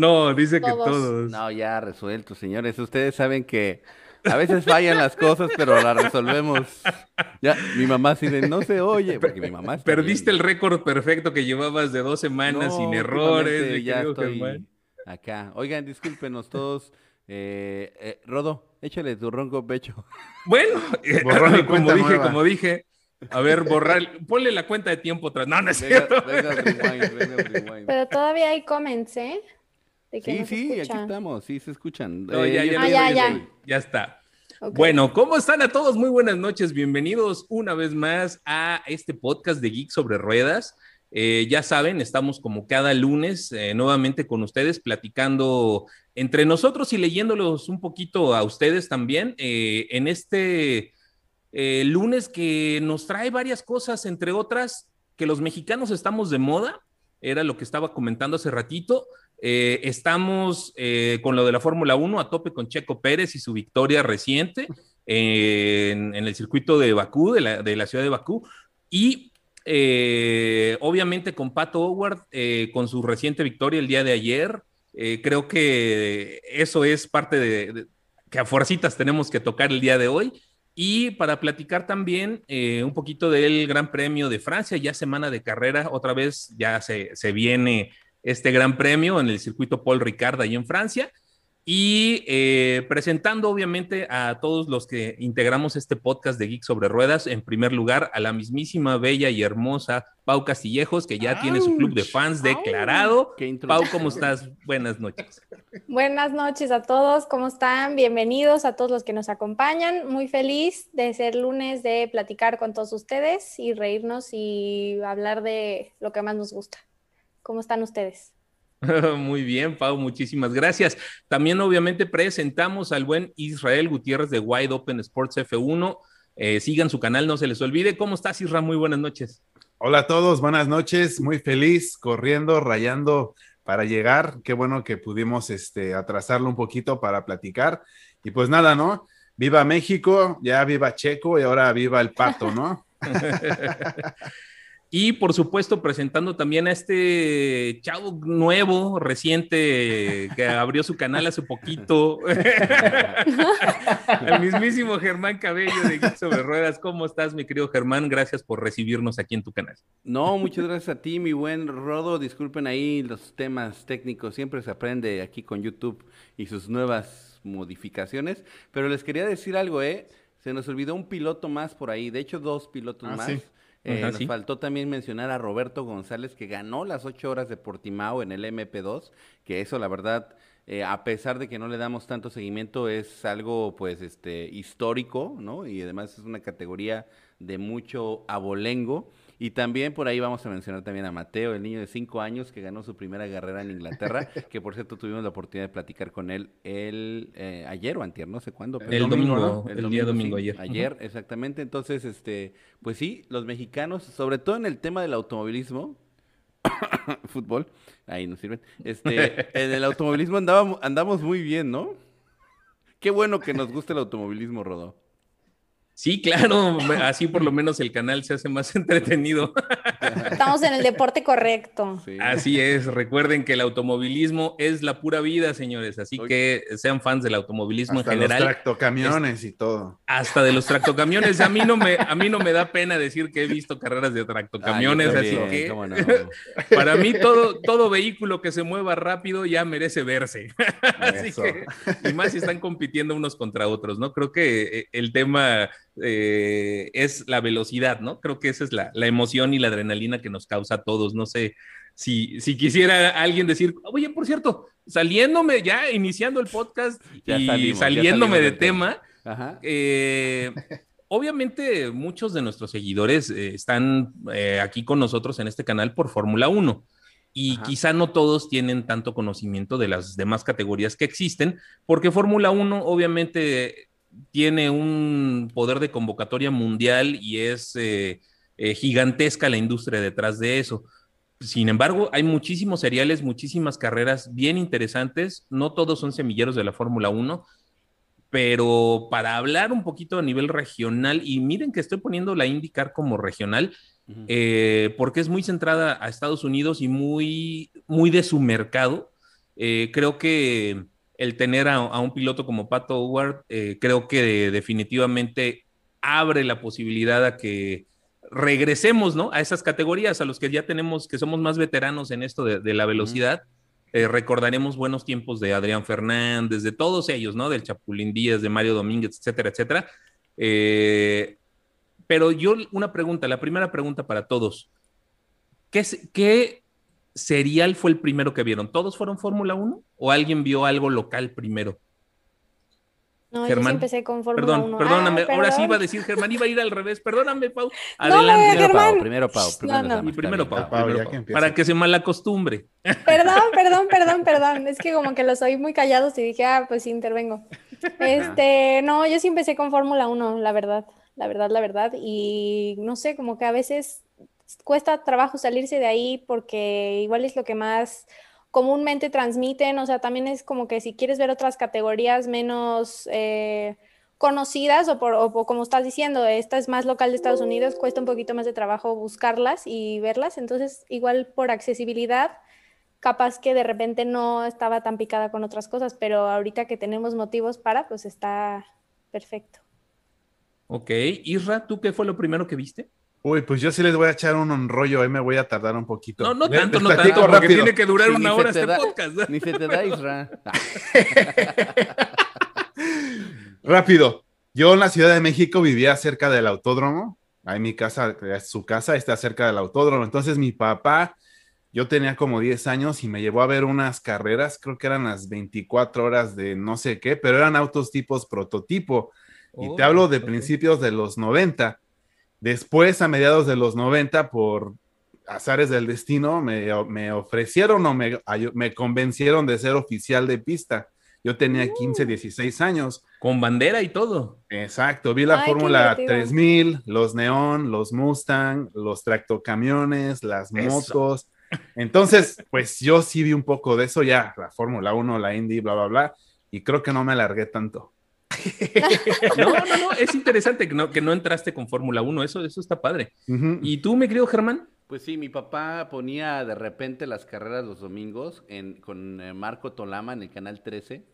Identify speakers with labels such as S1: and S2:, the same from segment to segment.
S1: No, dice que todos.
S2: No, ya resuelto, señores. Ustedes saben que a veces fallan las cosas, pero las resolvemos. Ya, mi mamá sí de no se oye, porque mi mamá
S1: Perdiste el récord perfecto que llevabas de dos semanas sin errores.
S2: Ya estoy acá. Oigan, discúlpenos todos. Eh, eh, Rodo, échale tu ronco pecho.
S1: Bueno, eh, como dije, como dije, a ver, borrar, ponle la cuenta de tiempo atrás. No, no es cierto.
S3: Pero todavía hay ¿eh?
S2: sí, sí, aquí estamos, sí se escuchan.
S1: Eh, ya, ya, ya, ya, está. Bueno, ¿cómo están a todos? Muy buenas noches, bienvenidos una vez más a este podcast de Geek sobre Ruedas. Eh, ya saben, estamos como cada lunes eh, nuevamente con ustedes platicando entre nosotros y leyéndolos un poquito a ustedes también en este lunes que nos trae varias cosas, entre otras, que los mexicanos estamos de moda, era lo que estaba comentando hace ratito. Eh, estamos eh, con lo de la Fórmula 1 a tope con Checo Pérez y su victoria reciente en, el circuito de Bakú, de la, ciudad de Bakú. Y eh, obviamente con Pato Howard, con su reciente victoria el día de ayer. creo que eso es parte de, que a fuercitas tenemos que tocar el día de hoy. Y para platicar también un poquito del Gran Premio de Francia, ya semana de carrera, otra vez ya se, se viene este gran premio en el circuito Paul Ricard ahí en Francia. Y eh, presentando obviamente a todos los que integramos este podcast de Geek sobre Ruedas, en primer lugar a la mismísima, bella y hermosa Pau Castillejos, que ya tiene su club de fans declarado. Pau, ¿cómo estás? Buenas noches.
S3: Buenas noches a todos, ¿cómo están? Bienvenidos a todos los que nos acompañan. Muy feliz de ser lunes, de platicar con todos ustedes y reírnos y hablar de lo que más nos gusta. ¿Cómo están ustedes?
S1: Muy bien, Pau, muchísimas gracias. También obviamente presentamos al buen Israel Gutiérrez de Wide Open Sports F1. Eh, sigan su canal, no se les olvide. ¿Cómo estás, Israel? Muy buenas noches.
S4: Hola a todos, buenas noches. Muy feliz, corriendo, rayando para llegar. Qué bueno que pudimos este, atrasarlo un poquito para platicar. Y pues nada, ¿no? Viva México, ya viva Checo y ahora viva el pato, ¿no?
S1: Y por supuesto, presentando también a este chavo nuevo, reciente, que abrió su canal hace poquito. El mismísimo Germán Cabello de Geek sobre Ruedas. ¿Cómo estás, mi querido Germán? Gracias por recibirnos aquí en tu canal.
S2: No, muchas gracias a ti, mi buen Rodo. Disculpen ahí los temas técnicos. Siempre se aprende aquí con YouTube y sus nuevas modificaciones. Pero les quería decir algo, ¿eh? Se nos olvidó un piloto más por ahí. De hecho, dos pilotos ah, más. Eh, nos faltó también mencionar a Roberto González, que ganó las ocho horas de Portimao en el MP2, que eso la verdad, eh, a pesar de que no le damos tanto seguimiento, es algo pues este histórico, ¿no? Y además es una categoría de mucho abolengo. Y también por ahí vamos a mencionar también a Mateo, el niño de cinco años que ganó su primera carrera en Inglaterra, que por cierto tuvimos la oportunidad de platicar con él el eh, ayer o antier, no sé cuándo.
S1: el, domingo, el, día domingo ayer.
S2: Ayer, exactamente. Entonces, este, pues sí, los mexicanos, sobre todo en el tema del automovilismo, fútbol, ahí nos sirven. Este, en el automovilismo andábamos, andamos muy bien, ¿no? Qué bueno que nos guste el automovilismo, Rodó.
S1: Sí, claro, así por lo menos el canal se hace más entretenido.
S3: Estamos en el deporte correcto.
S1: Así es, recuerden que el automovilismo es la pura vida, señores, así que sean fans del automovilismo
S4: en
S1: general.
S4: Los tractocamiones y todo.
S1: Hasta de los tractocamiones, a mí no me a mí no me da pena decir que he visto carreras de tractocamiones, así que para mí todo todo vehículo que se mueva rápido ya merece verse. así que y más si están compitiendo unos contra otros, ¿no? Creo que eh, el tema eh, es la velocidad, ¿no? Creo que esa es la, emoción y la adrenalina que nos causa a todos. No sé si, si quisiera alguien decir, oye, por cierto, saliéndome ya, iniciando el podcast y saliéndome de tema, eh, obviamente muchos de nuestros seguidores eh, están aquí con nosotros en este canal por Fórmula 1 y quizá no todos tienen tanto conocimiento de las demás categorías que existen, porque Fórmula 1 obviamente tiene un poder de convocatoria mundial y es eh, eh, gigantesca la industria detrás de eso. Sin embargo, hay muchísimos seriales, muchísimas carreras bien interesantes. No todos son semilleros de la Fórmula 1, pero para hablar un poquito a nivel regional, y miren que estoy poniendo la IndyCar como regional, eh, porque es muy centrada a Estados Unidos y muy, muy de su mercado. Creo que el tener a, un piloto como Pato Howard, eh, creo que definitivamente abre la posibilidad a que regresemos, ¿no? A esas categorías, a los que ya tenemos, que somos más veteranos en esto de, la velocidad. Eh, recordaremos buenos tiempos de Adrián Fernández, de todos ellos, ¿no? Del Chapulín Díaz, de Mario Domínguez, etcétera, etcétera. Eh, pero yo, una pregunta, la primera pregunta para todos. ¿Qué, ¿Qué, serial fue el primero que vieron? ¿Todos fueron Fórmula 1 o alguien vio algo local primero?
S3: No, Germán. yo empecé con Fórmula
S1: Perdón,
S3: 1.
S1: perdóname, ah, ahora sí iba a decir Germán, iba a ir al revés. Perdóname, Pau.
S3: Adelante.
S2: primero, Pau, primero Pau.
S1: Primero, no, no. primero Pau. para que se malacostumbre.
S3: Perdón, perdón, perdón, perdón. Es que como que los oí muy callados y dije, ah, pues intervengo. Este, no, yo sí empecé con Fórmula 1, la verdad. La verdad, la verdad. Y no sé, como que a veces cuesta trabajo salirse de ahí porque igual es lo que más comúnmente transmiten, o sea, también es como que si quieres ver otras categorías menos eh, conocidas o, por, o, como estás diciendo, esta es más local de Estados Unidos, cuesta un poquito más de trabajo buscarlas y verlas, entonces igual por accesibilidad, capaz que de repente no estaba tan picada con otras cosas, pero ahorita que tenemos motivos para, pues está perfecto.
S1: Ok, Isra, ¿tú qué fue lo primero que viste?
S4: Uy, pues yo sí les voy a echar un rollo, ahí me voy a tardar un poquito.
S1: No, no tanto, no tanto, porque tiene que durar una hora este podcast.
S2: Ni se te da, Isra.
S4: rápido. Yo en la Ciudad de México vivía cerca del autódromo. Ahí mi casa, su casa está cerca del autódromo. Entonces mi papá, yo tenía como 10 años y me llevó a ver unas carreras, creo que eran las 24 horas de no sé qué, pero eran autos tipos prototipo. y te hablo de oh, principios de los 90 Después, a mediados de los 90, por azares del destino, me, ofrecieron o me, me, convencieron de ser oficial de pista. Yo tenía 15, uh. 16 años.
S1: Con bandera y todo.
S4: Exacto, vi la Fórmula 3000, los Neon, los Mustang, los tractocamiones, las motos. Entonces, pues yo sí vi un poco de eso ya, la Fórmula 1, la Indy, bla, bla, bla, y creo que no me alargué tanto.
S1: No, no, no, es interesante que no, que no entraste con Fórmula 1, eso, eso está padre. ¿Y tú, mi querido Germán?
S2: Pues sí, mi papá ponía de repente las carreras los domingos en, con eh, Marco Tolama en el canal 13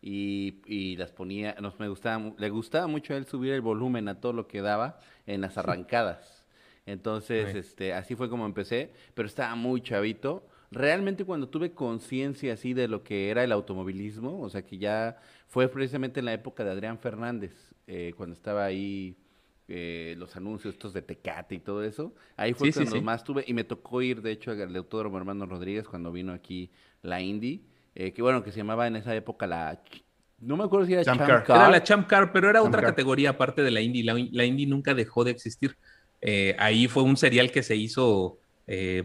S2: y, las ponía, nos me gustaba, le gustaba mucho a él subir el volumen a todo lo que daba en las arrancadas. Entonces, este, así fue como empecé, pero estaba muy chavito. Realmente cuando tuve conciencia así de lo que era el automovilismo, o sea que ya fue precisamente en la época de Adrián Fernández, eh, cuando estaba ahí eh, los anuncios estos de Tecate y todo eso. Ahí fue cuando más tuve, y me tocó ir, de hecho, al Autódromo Hermano Rodríguez cuando vino aquí la Indy, eh, que bueno, que se llamaba en esa época la... No me acuerdo si era Champ, Car.
S1: Era la Champ Car, pero era otra categoría aparte de la Indy. La, Indy nunca dejó de existir. ahí fue un serial que se hizo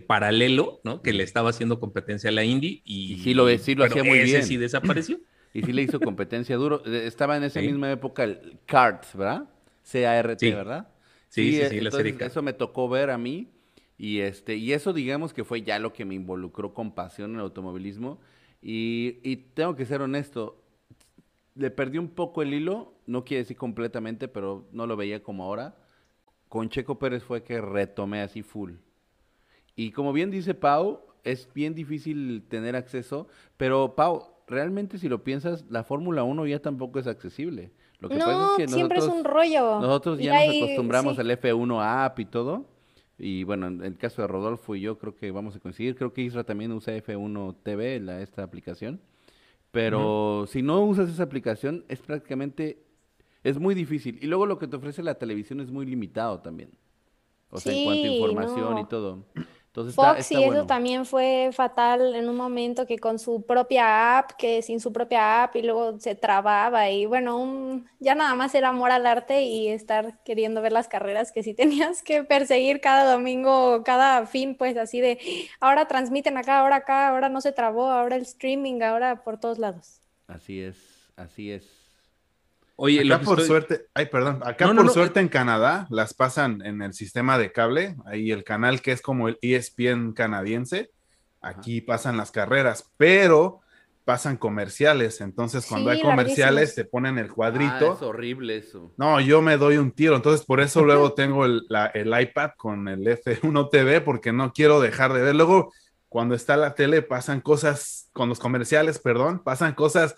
S1: paralelo, ¿no? Que le estaba haciendo competencia a la Indy y,
S2: sí lo, sí lo hacía muy ese bien.
S1: sí desapareció.
S2: Y sí le hizo competencia duro. Eh, estaba en esa misma época el CART, ¿verdad? C-A-R-T, ¿verdad?
S1: Sí, sí, sí,
S2: la serie Eso me tocó ver a mí. Y, este, y eso, digamos, que fue ya lo que me involucró con pasión en el automovilismo. Y, y tengo que ser honesto, le perdí un poco el hilo, no quiere decir completamente, pero no lo veía como ahora. Con Checo Pérez fue que retomé así full. Y como bien dice Pau, es bien difícil tener acceso, pero Pau, realmente si lo piensas, la Fórmula 1 ya tampoco es accesible.
S3: Lo que no, pasa es que siempre es un rollo.
S2: Nosotros ya nos acostumbramos al F1 app y todo. Y bueno, en el caso de Rodolfo y yo creo que vamos a coincidir. Creo que Isra también usa F1 TV, la, esta aplicación. Pero si no usas esa aplicación, es prácticamente, es muy difícil. Y luego lo que te ofrece la televisión es muy limitado también. O sea, en cuanto a información y todo.
S3: Entonces Fox y eso también fue fatal en un momento que con su propia app, que sin su propia app y luego se trababa y bueno, ya nada más era amor al arte y estar queriendo ver las carreras que sí tenías que perseguir cada domingo, cada fin, pues así de ahora transmiten acá, ahora acá, ahora no se trabó, ahora el streaming, ahora por todos lados.
S2: Así es, así es.
S4: Oye, acá por suerte, ay, perdón, acá por suerte en Canadá las pasan en el sistema de cable, ahí el canal que es como el ESPN canadiense, aquí pasan las carreras, pero pasan comerciales, entonces cuando hay comerciales te ponen el cuadrito.
S2: Ah, es horrible eso.
S4: No, yo me doy un tiro, entonces por eso luego tengo el, el iPad con el F1 TV porque no quiero dejar de ver. Luego cuando está la tele pasan cosas, con los comerciales, perdón, pasan cosas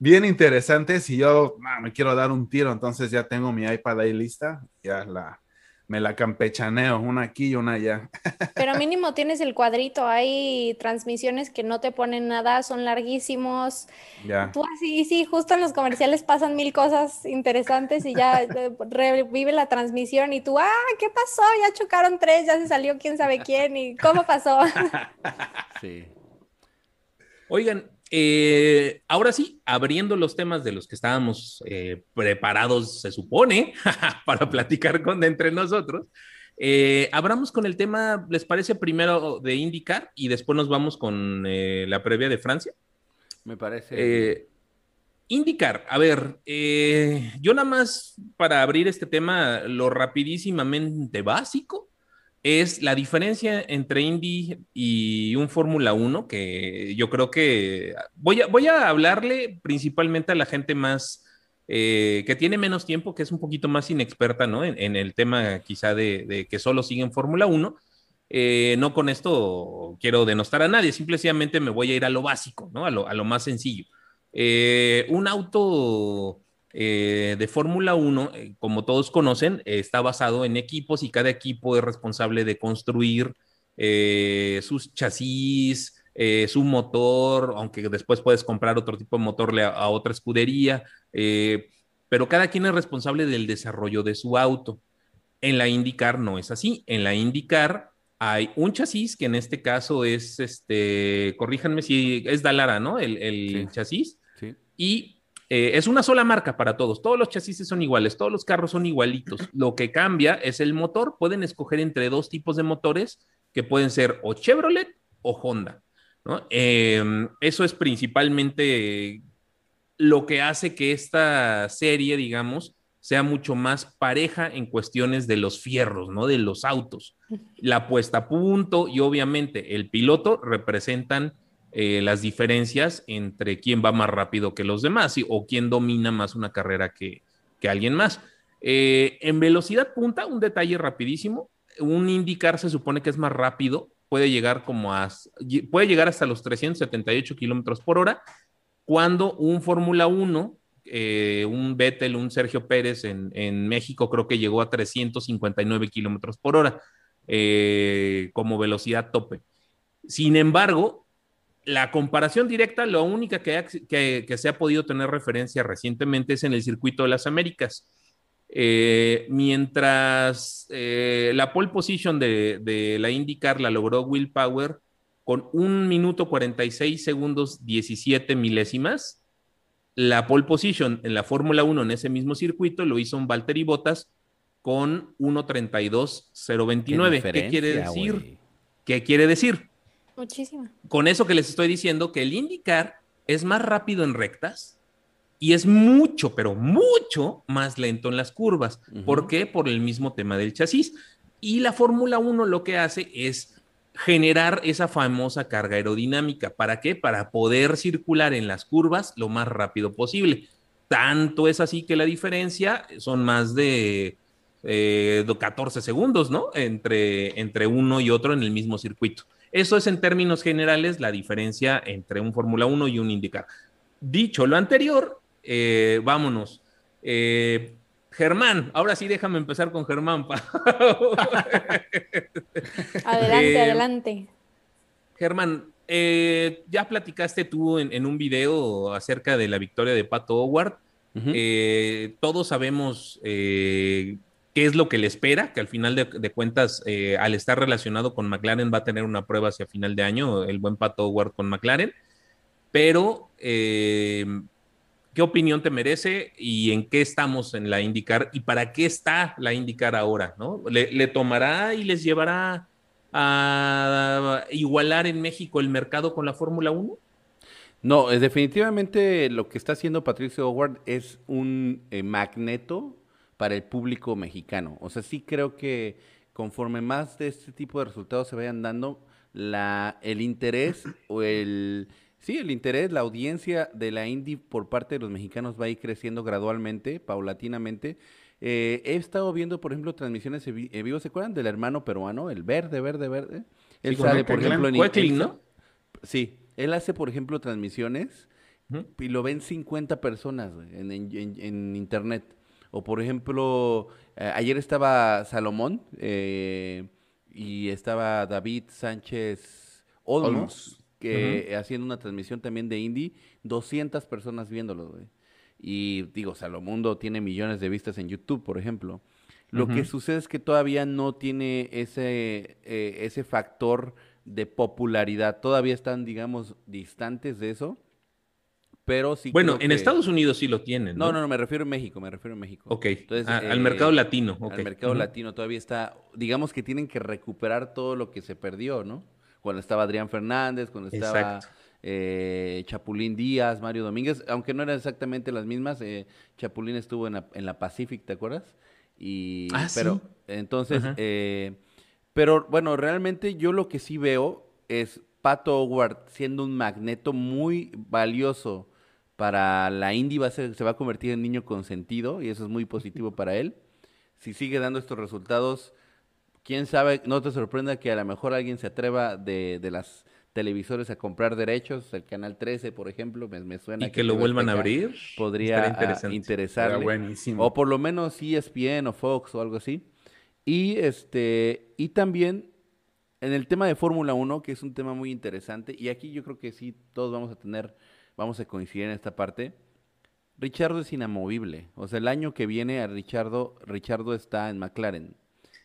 S4: bien interesantes y yo me quiero dar un tiro, entonces ya tengo mi iPad ahí lista, ya la, me la campechaneo, una aquí y una allá.
S3: Pero mínimo tienes el cuadrito, hay transmisiones que no te ponen nada, son larguísimos. Ya. Tú así, sí, justo en los comerciales pasan mil cosas interesantes y ya eh, revive la transmisión y tú, ah, ¿qué pasó? Ya chocaron tres, ya se salió quién sabe quién y cómo pasó.
S1: Sí. Oigan, eh, ahora sí, abriendo los temas de los que estábamos eh, preparados, se supone, para platicar con entre nosotros, eh, abramos con el tema, ¿les parece primero de indicar y después nos vamos con la previa de Francia?
S2: Me parece.
S1: indicar, a ver, yo nada más para abrir este tema, lo rapidísimamente básico es la diferencia entre Indy y un Fórmula 1, que yo creo que voy a, voy a hablarle principalmente a la gente más, eh, que tiene menos tiempo, que es un poquito más inexperta, ¿no? En, el tema quizá de, que solo siguen Fórmula 1. Eh, no con esto quiero denostar a nadie, simplemente me voy a ir a lo básico, ¿no? A lo, a lo más sencillo. Eh, un auto eh, de Fórmula 1, eh, como todos conocen, está basado en equipos y cada equipo es responsable de construir eh, sus chasis, su motor, aunque después puedes comprar otro tipo de motor a, otra escudería, pero cada quien es responsable del desarrollo de su auto. En la IndyCar no es así. En la IndyCar hay un chasis que en este caso es, este, corríjanme si es Dalara, ¿no? El, chasis. Y eh, es una sola marca para todos. Todos los chasis son iguales, todos los carros son igualitos. Lo que cambia es el motor. Pueden escoger entre dos tipos de motores que pueden ser o Chevrolet o Honda. Em, eso es principalmente lo que hace que esta serie, digamos, sea mucho más pareja en cuestiones de los fierros, ¿no? De los autos. La puesta a punto y obviamente el piloto representan eh, las diferencias entre quién va más rápido que los demás o quién domina más una carrera que, alguien más. Eh, en velocidad punta, un detalle rapidísimo, un indicar se supone que es más rápido, puede llegar como a, puede llegar hasta los 378 kilómetros por hora, cuando un Fórmula 1, eh, un Vettel, un Sergio Pérez en, en, México creo que llegó a 359 kilómetros por hora como velocidad tope. Sin embargo, la comparación directa, lo única que, se ha podido tener referencia recientemente es en el circuito de las Américas. Eh, mientras eh, la pole position de, la IndyCar la logró Will Power con un minuto 46 segundos 17 milésimas, la pole position en la Fórmula 1 en ese mismo circuito lo hizo un Valtteri Bottas con 1.32.029. ¿Qué, ¿Qué quiere decir? ¿Qué quiere decir?
S3: Muchísimo.
S1: Con eso que les estoy diciendo, que el IndyCar es más rápido en rectas y es mucho, pero mucho más lento en las curvas. ¿Por qué? Por el mismo tema del chasis. Y la Fórmula 1 lo que hace es generar esa famosa carga aerodinámica. ¿Para qué? Para poder circular en las curvas lo más rápido posible. Tanto es así que la diferencia son más de 14 eh, segundos, ¿no? Entre, entre uno y otro en el mismo circuito. Eso es en términos generales la diferencia entre un Fórmula 1 y un IndyCar. Dicho lo anterior, eh, vámonos. Eh, Germán, ahora sí déjame empezar con Germán.
S3: adelante, eh, adelante.
S1: Germán, ya platicaste tú en, un video acerca de la victoria de Pato Howard. todos sabemos qué es lo que le espera, que al final de, cuentas, eh, al estar relacionado con McLaren, va a tener una prueba hacia final de año, el buen Pato Howard con McLaren. Pero, eh, ¿qué opinión te merece y en qué estamos en la IndyCar y para qué está la IndyCar ahora? ¿no? ¿Le, tomará y les llevará a igualar en México el mercado con la Fórmula 1?
S2: No, definitivamente lo que está haciendo Patricio Howard es un eh, magneto para el público mexicano. O sea, sí creo que conforme más de este tipo de resultados se vayan dando, la, el interés o el... Sí, el interés, la audiencia de la Indy por parte de los mexicanos va a ir creciendo gradualmente, paulatinamente. Eh, he estado viendo, por ejemplo, transmisiones en vivo, ¿se acuerdan del hermano peruano, el verde, verde, verde? Él
S1: Sí,
S2: sale, por ejemplo, en él-
S1: ¿no?
S2: Sí, él hace, por ejemplo, transmisiones y lo ven 50 personas en- en- en internet. O por ejemplo, eh, ayer estaba Salomón eh, y estaba David Sánchez Olmos,
S4: Olmos.
S2: que haciendo una transmisión también de indie, 200 personas viéndolo, güey. Y digo, Salomundo tiene millones de vistas en YouTube, por ejemplo. Lo que sucede es que todavía no tiene ese, eh, ese factor de popularidad. Todavía están, digamos, distantes de eso. Pero sí.
S1: Bueno, en
S2: que-
S1: Estados Unidos sí lo tienen, ¿no?
S2: No, no, no, me refiero a México, me refiero a México.
S1: Ok,
S2: Entonces,
S1: al
S2: eh,
S1: mercado latino. ok.
S2: Al mercado latino todavía está, digamos que tienen que recuperar todo lo que se perdió, ¿no? Cuando estaba Adrián Fernández, cuando estaba
S1: Exacto.
S2: eh, Chapulín Díaz, Mario Domínguez, aunque no eran exactamente las mismas, eh, Chapulín estuvo en la, en la Pacific, ¿te acuerdas? Y,
S1: Ah,
S2: pero,
S1: sí.
S2: entonces, eh, pero bueno, realmente yo lo que sí veo es Pato Howard siendo un magneto muy valioso para la indie, va a ser, se va a convertir en niño consentido y eso es muy positivo para él. Si sigue dando estos resultados, quién sabe, no te sorprenda que a lo mejor alguien se atreva de, de las televisores a comprar derechos, el canal 13, por ejemplo, me, me suena
S1: Y que lo vuelvan a abrir.
S2: Podría
S4: buenísimo.
S2: O por lo menos ESPN o Fox o algo así. Y este y también en el tema de Fórmula 1, que es un tema muy interesante, y aquí yo creo que sí todos vamos a tener, vamos a coincidir en esta parte. Richardo es inamovible. O sea, el año que viene a Richardo, Richardo está en McLaren.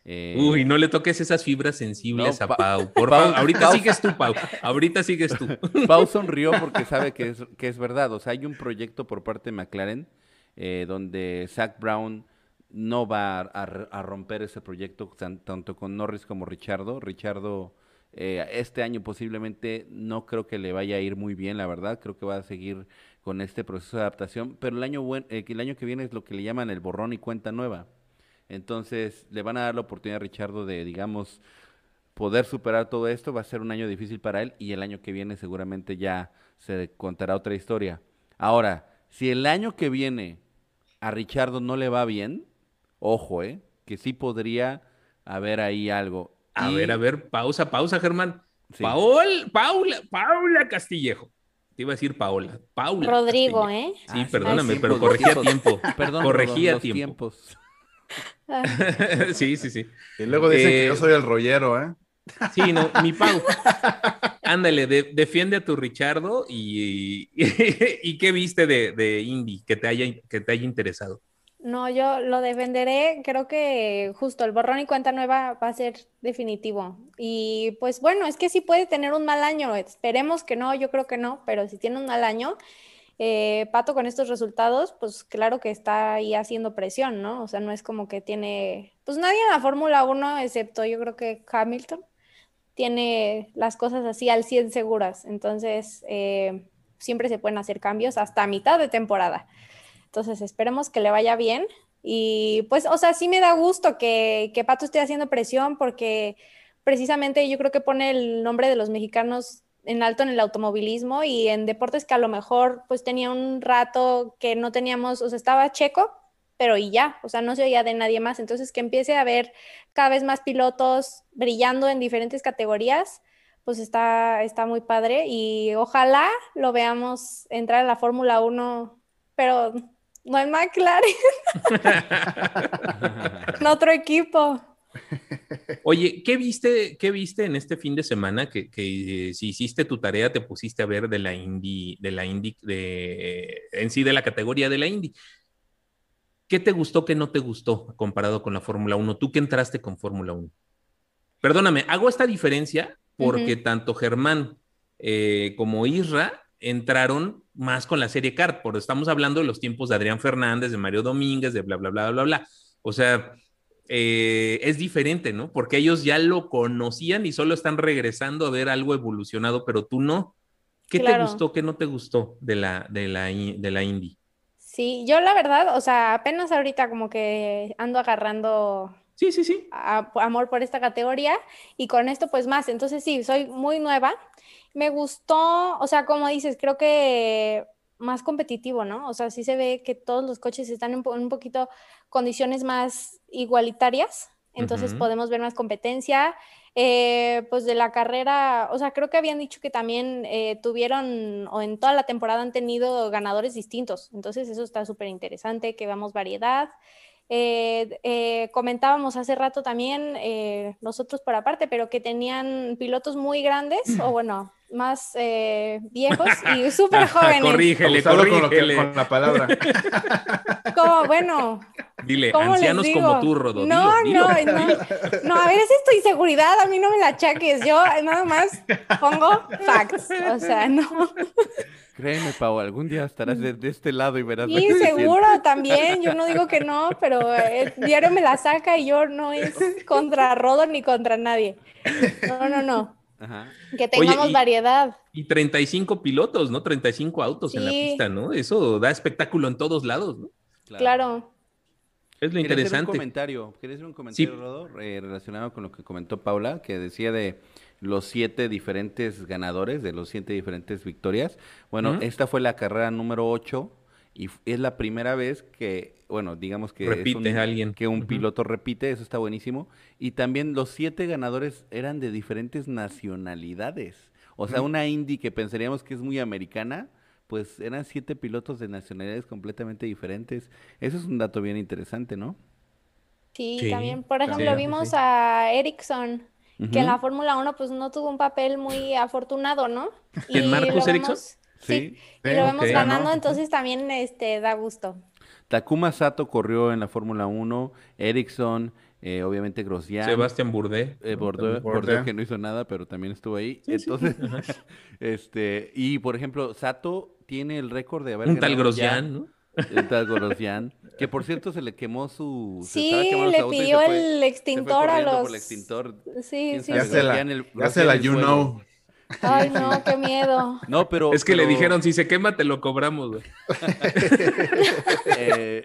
S2: Eh,
S1: Uy, no le toques esas fibras sensibles
S2: No,
S1: a
S2: Pa-
S1: Pau. Por
S2: Pau-
S1: favor, ahorita
S2: Pau-
S1: sigues tú, Pau. Ahorita sigues tú.
S2: Pau sonrió porque sabe que es, que es verdad. O sea, hay un proyecto por parte de McLaren eh, donde Zach Brown no va a, a- a romper ese proyecto tan- tanto con Norris como Richardo. Richardo eh, este año posiblemente no creo que le vaya a ir muy bien, la verdad. Creo que va a seguir con este proceso de adaptación. Pero el año, buen- eh, el año que viene es lo que le llaman el borrón y cuenta nueva. Entonces le van a dar la oportunidad a Richardo de, digamos, poder superar todo esto. Va a ser un año difícil para él y el año que viene seguramente ya se contará otra historia. Ahora, si el año que viene a Richardo no le va bien, ojo, ¿eh? Que sí podría haber ahí algo.
S1: A
S2: Y-
S1: ver, a ver, pausa, pausa, Germán.
S2: Sí.
S1: Paol, Paula, Paula Castillejo. Te iba a decir Paola. Paula.
S3: Rodrigo,
S1: Castillejo.
S3: ¿eh?
S1: Sí,
S2: Ah,
S1: perdóname, pero
S2: tiempos,
S1: corregí a
S2: los
S1: tiempo.
S2: Perdón,
S1: corregí a
S2: los
S1: tiempo.
S2: tiempos.
S1: Sí, sí, sí.
S4: Y luego dicen que
S1: Eh,
S4: yo soy el rollero, ¿eh?
S1: Sí, no, mi Pau. Ándale, de- defiende a tu Richardo y, y, qué viste de, de Indy que te haya, que te haya interesado.
S3: No, yo lo defenderé. Creo que justo el borrón y cuenta nueva va a ser definitivo. Y pues bueno, es que sí puede tener un mal año. Esperemos que no, yo creo que no, pero si tiene un mal año, eh, Pato con estos resultados, pues claro que está ahí haciendo presión, ¿no? O sea, no es como que tiene, pues nadie en la Fórmula 1, excepto yo creo que Hamilton, tiene las cosas así al 100 seguras. Entonces, eh, siempre se pueden hacer cambios hasta mitad de temporada. Entonces, esperemos que le vaya bien. Y pues, o sea, sí me da gusto que, que Pato esté haciendo presión porque precisamente yo creo que pone el nombre de los mexicanos en alto en el automovilismo y en deportes que a lo mejor pues tenía un rato que no teníamos, o sea, estaba checo, pero y ya, o sea, no se oía de nadie más. Entonces, que empiece a haber cada vez más pilotos brillando en diferentes categorías, pues está, está muy padre y ojalá lo veamos entrar a la Fórmula 1, pero no en McLaren, en otro equipo.
S1: Oye, ¿qué viste, qué viste en este fin de semana que, que eh, si hiciste tu tarea te pusiste a ver de la Indy, de la Indy, de, en sí de la categoría de la Indy? ¿Qué te gustó, qué no te gustó comparado con la Fórmula 1? Tú que entraste con Fórmula 1. Perdóname, hago esta diferencia porque uh -huh. tanto Germán eh, como Isra entraron más con la serie CART, porque estamos hablando de los tiempos de Adrián Fernández, de Mario Domínguez, de bla, bla, bla, bla, bla. O sea, eh, es diferente, ¿no? Porque ellos ya lo conocían y solo están regresando a ver algo evolucionado, pero tú no. ¿Qué claro. te gustó, qué no te gustó de la, de la, de la indie?
S3: Sí, yo la verdad, o sea, apenas ahorita como que ando agarrando
S1: sí, sí, sí.
S3: A, amor por esta categoría y con esto pues más. Entonces sí, soy muy nueva. Me gustó, o sea, como dices, creo que más competitivo, ¿no? O sea, sí se ve que todos los coches están en un poquito condiciones más igualitarias, entonces uh -huh. podemos ver más competencia. eh, pues de la carrera, o sea, creo que habían dicho que también eh, tuvieron, o en toda la temporada han tenido ganadores distintos. Entonces eso está súper interesante, que veamos variedad. Eh, comentábamos hace rato también, nosotros por aparte, pero que tenían pilotos muy grandes, o bueno, más viejos y súper jóvenes.
S1: corrígele, corrígele.
S4: Con, con la palabra.
S3: Como, bueno,
S1: Dile, ancianos como tú, Rodo.
S3: No, no, no. No, a ver, es tu inseguridad, a mí no me la achaques. Yo nada más pongo facts. O sea, no.
S2: Créeme, Pau, algún día estarás de, este lado y verás.
S3: Sí, seguro también. Yo no digo que no, pero el diario me la saca y yo no es contra Rodo ni contra nadie. No, no, no. Ajá. Que tengamos variedad.
S1: Y 35 pilotos, ¿no? 35 autos en la pista, ¿no? Eso da espectáculo en todos lados, ¿no?
S3: claro.
S1: Es lo interesante.
S2: Hacer un comentario, ¿quieres hacer un comentario, Rodo, eh, relacionado con lo que comentó Paula, que decía de los siete diferentes ganadores, de los siete diferentes victorias? Bueno, esta fue la carrera número ocho y es la primera vez que, bueno, digamos que
S1: repite
S2: un,
S1: alguien.
S2: Que un piloto repite, eso está buenísimo. Y también los siete ganadores eran de diferentes nacionalidades. O sea, una Indy que pensaríamos que es muy americana, pues eran siete pilotos de nacionalidades completamente diferentes. Eso es un dato bien interesante, ¿no?
S3: Sí, también, por ejemplo, vimos a Ericsson, que en la Fórmula 1 pues no tuvo un papel muy afortunado, ¿no?
S1: ¿Y ¿En Marcus Ericsson?
S3: Sí, y lo vemos ganando, entonces también este, da gusto.
S2: Takuma Sato corrió en la Fórmula 1, Ericsson, eh, obviamente Grosjean.
S1: Sebastián Burdé.
S2: Eh, Burdé, que no hizo nada, pero también estuvo ahí. Entonces, este, y por ejemplo, Sato tiene el récord de haber
S1: Un tal Grosjean, ¿no?
S2: Un tal Grosjean, que por cierto se le quemó su...
S3: Sí, le pidió el extintor a los...
S2: extintor.
S3: Sí, sí.
S4: Ya se la, ya se la you know.
S3: Ay, no, qué miedo.
S2: No, pero...
S1: Es que le dijeron, si se quema, te lo cobramos, güey.
S2: eh,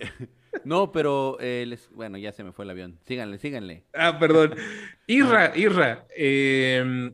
S2: no, pero... Eh, bueno, ya se me fue el avión. Síganle, síganle.
S1: Ah, perdón. Irra, Irra, eh,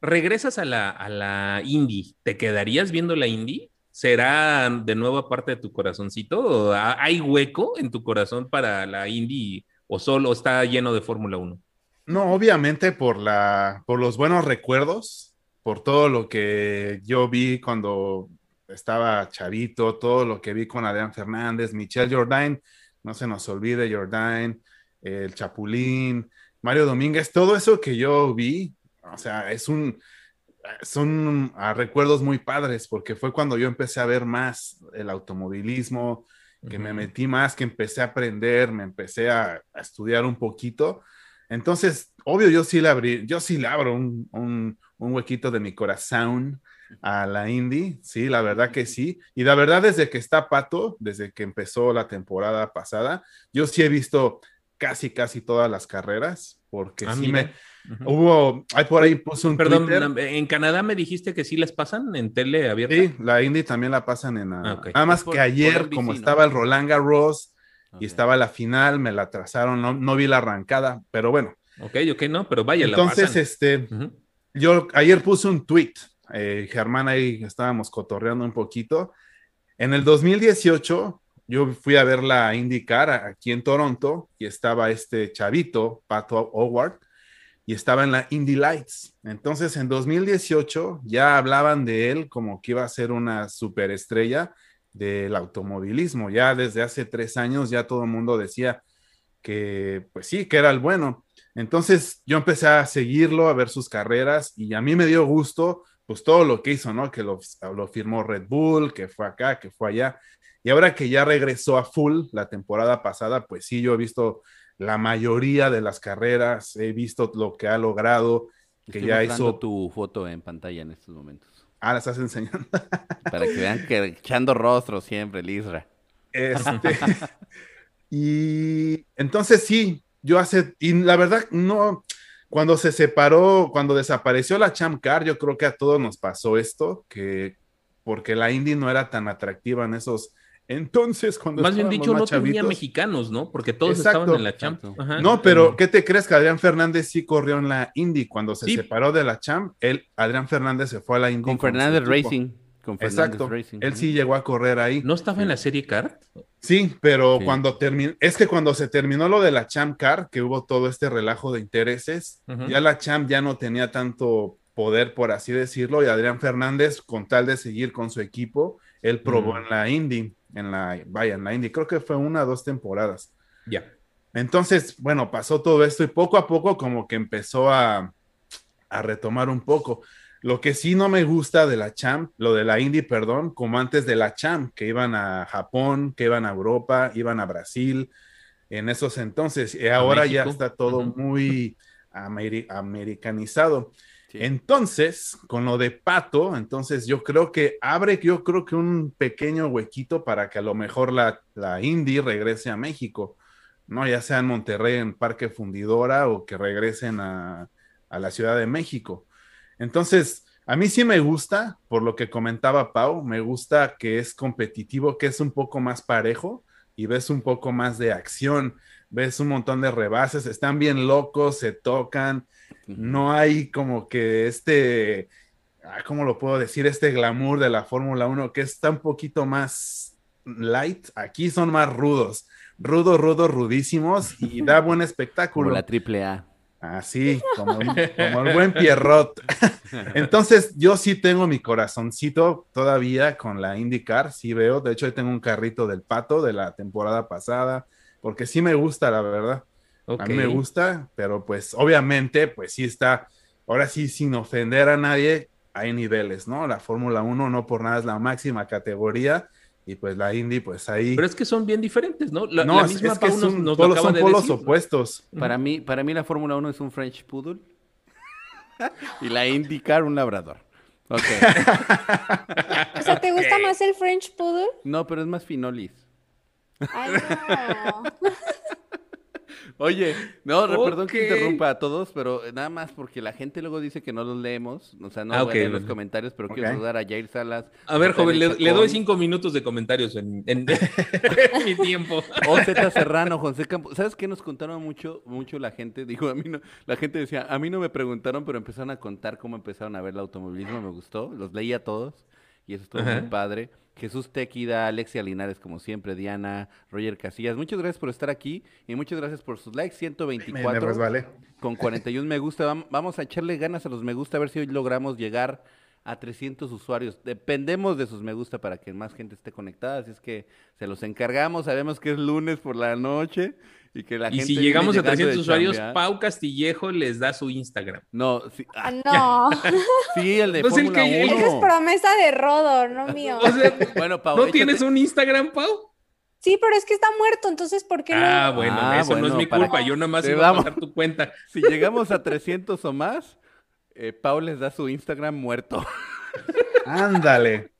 S1: regresas a la, a la indie. ¿Te quedarías viendo la indie? ¿Será de nuevo parte de tu corazoncito? ¿Hay hueco en tu corazón para la Indy o solo está lleno de Fórmula 1?
S4: No, obviamente por, la, por los buenos recuerdos, por todo lo que yo vi cuando estaba chavito, todo lo que vi con Adrián Fernández, Michelle Jordain, no se nos olvide Jordain, el Chapulín, Mario Domínguez, todo eso que yo vi, o sea, es un, son ah, recuerdos muy padres porque fue cuando yo empecé a ver más el automovilismo, que me metí más, que empecé a aprender, me empecé a, estudiar un poquito. Entonces, obvio, yo sí le abrí, yo sí le abro un, un, un, huequito de mi corazón a la Indy, sí, la verdad que sí. Y la verdad, desde que está Pato, desde que empezó la temporada pasada, yo sí he visto casi, casi todas las carreras, porque ah, sí me, Hubo, hay por ahí puso un
S1: Perdón, en Canadá me dijiste que sí las pasan en tele abierta.
S4: Sí, la Indy también la pasan en... Ah, Nada más que ayer, como estaba el Roland Garros y estaba la final, me la trazaron, no, no, vi la arrancada, pero bueno.
S1: Ok, ok, no, pero vaya,
S4: Entonces, este, yo ayer puse un tweet, eh, Germán ahí estábamos cotorreando un poquito. En el 2018, yo fui a ver la IndyCar aquí en Toronto y estaba este chavito, Pato Howard, y estaba en la Indy Lights. Entonces, en 2018 ya hablaban de él como que iba a ser una superestrella del automovilismo. Ya desde hace tres años ya todo el mundo decía que, pues sí, que era el bueno. Entonces yo empecé a seguirlo, a ver sus carreras y a mí me dio gusto, pues todo lo que hizo, ¿no? Que lo, lo firmó Red Bull, que fue acá, que fue allá. Y ahora que ya regresó a full la temporada pasada, pues sí, yo he visto la mayoría de las carreras, he visto lo que ha logrado, que ya hizo
S2: tu foto en pantalla en estos momentos.
S4: Ah, la estás enseñando.
S2: Para que vean que echando rostro siempre, Lisra.
S4: Este, y entonces sí, yo hace, y la verdad, no, cuando se separó, cuando desapareció la Champ Car, yo creo que a todos nos pasó esto, que porque la Indy no era tan atractiva en esos entonces, cuando
S1: Más bien dicho, no tenía mexicanos, ¿no? Porque todos estaban en la Champ.
S4: no, pero ¿qué te crees que Adrián Fernández sí corrió en la Indy? Cuando se separó de la Champ, él, Adrián Fernández se fue a la Indy.
S2: Con, Fernández Racing.
S4: Exacto. Él sí llegó a correr ahí.
S1: ¿No estaba en la serie Car?
S4: Sí, pero cuando terminó, es que cuando se terminó lo de la Champ Car, que hubo todo este relajo de intereses, ya la Champ ya no tenía tanto poder, por así decirlo, y Adrián Fernández, con tal de seguir con su equipo, él probó en la Indy, en la, vaya, en la Indy, creo que fue una o dos temporadas.
S1: Ya.
S4: Entonces, bueno, pasó todo esto y poco a poco como que empezó a, a retomar un poco. Lo que sí no me gusta de la Champ, lo de la Indy, perdón, como antes de la Champ, que iban a Japón, que iban a Europa, iban a Brasil, en esos entonces, y ahora ya está todo muy americanizado. Entonces, con lo de Pato, entonces yo creo que abre, yo creo que un pequeño huequito para que a lo mejor la, la Indy regrese a México, ¿no? Ya sea en Monterrey, en Parque Fundidora, o que regresen a, a la Ciudad de México. Entonces, a mí sí me gusta, por lo que comentaba Pau, me gusta que es competitivo, que es un poco más parejo y ves un poco más de acción, ves un montón de rebases, están bien locos, se tocan, no hay como que este, ah, ¿cómo lo puedo decir? Este glamour de la Fórmula 1 que está un poquito más light, aquí son más rudos, rudos, rudos, rudísimos y da buen espectáculo.
S2: Como la triple A.
S4: Así, como, como el buen Pierrot. Entonces, yo sí tengo mi corazoncito todavía con la IndyCar, sí veo. De hecho, tengo un carrito del pato de la temporada pasada, porque sí me gusta, la verdad. A mí me gusta, pero pues obviamente, pues sí está, ahora sí, sin ofender a nadie, hay niveles, ¿no? La Fórmula 1 no por nada es la máxima categoría y pues la Indy, pues ahí.
S1: Pero es que son bien diferentes, ¿no?
S4: La, no, misma es que son, nos, todos son polos opuestos.
S2: Para mí, para mí la Fórmula 1 es un French Poodle y la IndyCar un labrador. Ok.
S3: o sea, ¿te gusta más el French Poodle?
S2: No, pero es más finolis.
S3: Ay, no.
S2: Oye, no, perdón que interrumpa a todos, pero nada más porque la gente luego dice que no los leemos, o sea, no ah, en los comentarios, pero quiero saludar a Jair Salas.
S1: A ver, joven, le, doy cinco minutos de comentarios en, mi tiempo.
S2: O Z Serrano, José Campos. ¿Sabes qué nos contaron mucho, mucho la gente? Dijo, a mí no, la gente decía, a mí no me preguntaron, pero empezaron a contar cómo empezaron a ver el automovilismo, me gustó, los leí a todos y eso estuvo muy padre. Jesús Tequida, Alexia Linares, como siempre, Diana, Roger Casillas. Muchas gracias por estar aquí y muchas gracias por sus likes. 124
S4: vale.
S2: con 41 me gusta. Vamos a echarle ganas a los me gusta a ver si hoy logramos llegar a 300 usuarios. Dependemos de sus me gusta para que más gente esté conectada, así es que se los encargamos. Sabemos que es lunes por la noche y que la
S1: y
S2: si
S1: llegamos a 300 usuarios, Pau Castillejo les da su Instagram.
S2: No,
S3: sí. Ah, no.
S2: sí, el de no Fórmula 1.
S3: Esa es promesa de Rodo, no mío.
S1: bueno, Pau, ¿No tienes un Instagram, Pau?
S3: Sí, pero es que está muerto, entonces ¿por qué
S1: no? Ah, bueno, ah, eso no es mi culpa, yo nada más iba a pasar tu cuenta.
S2: Si llegamos a 300 o más, eh, Pau les da su Instagram muerto.
S4: Ándale.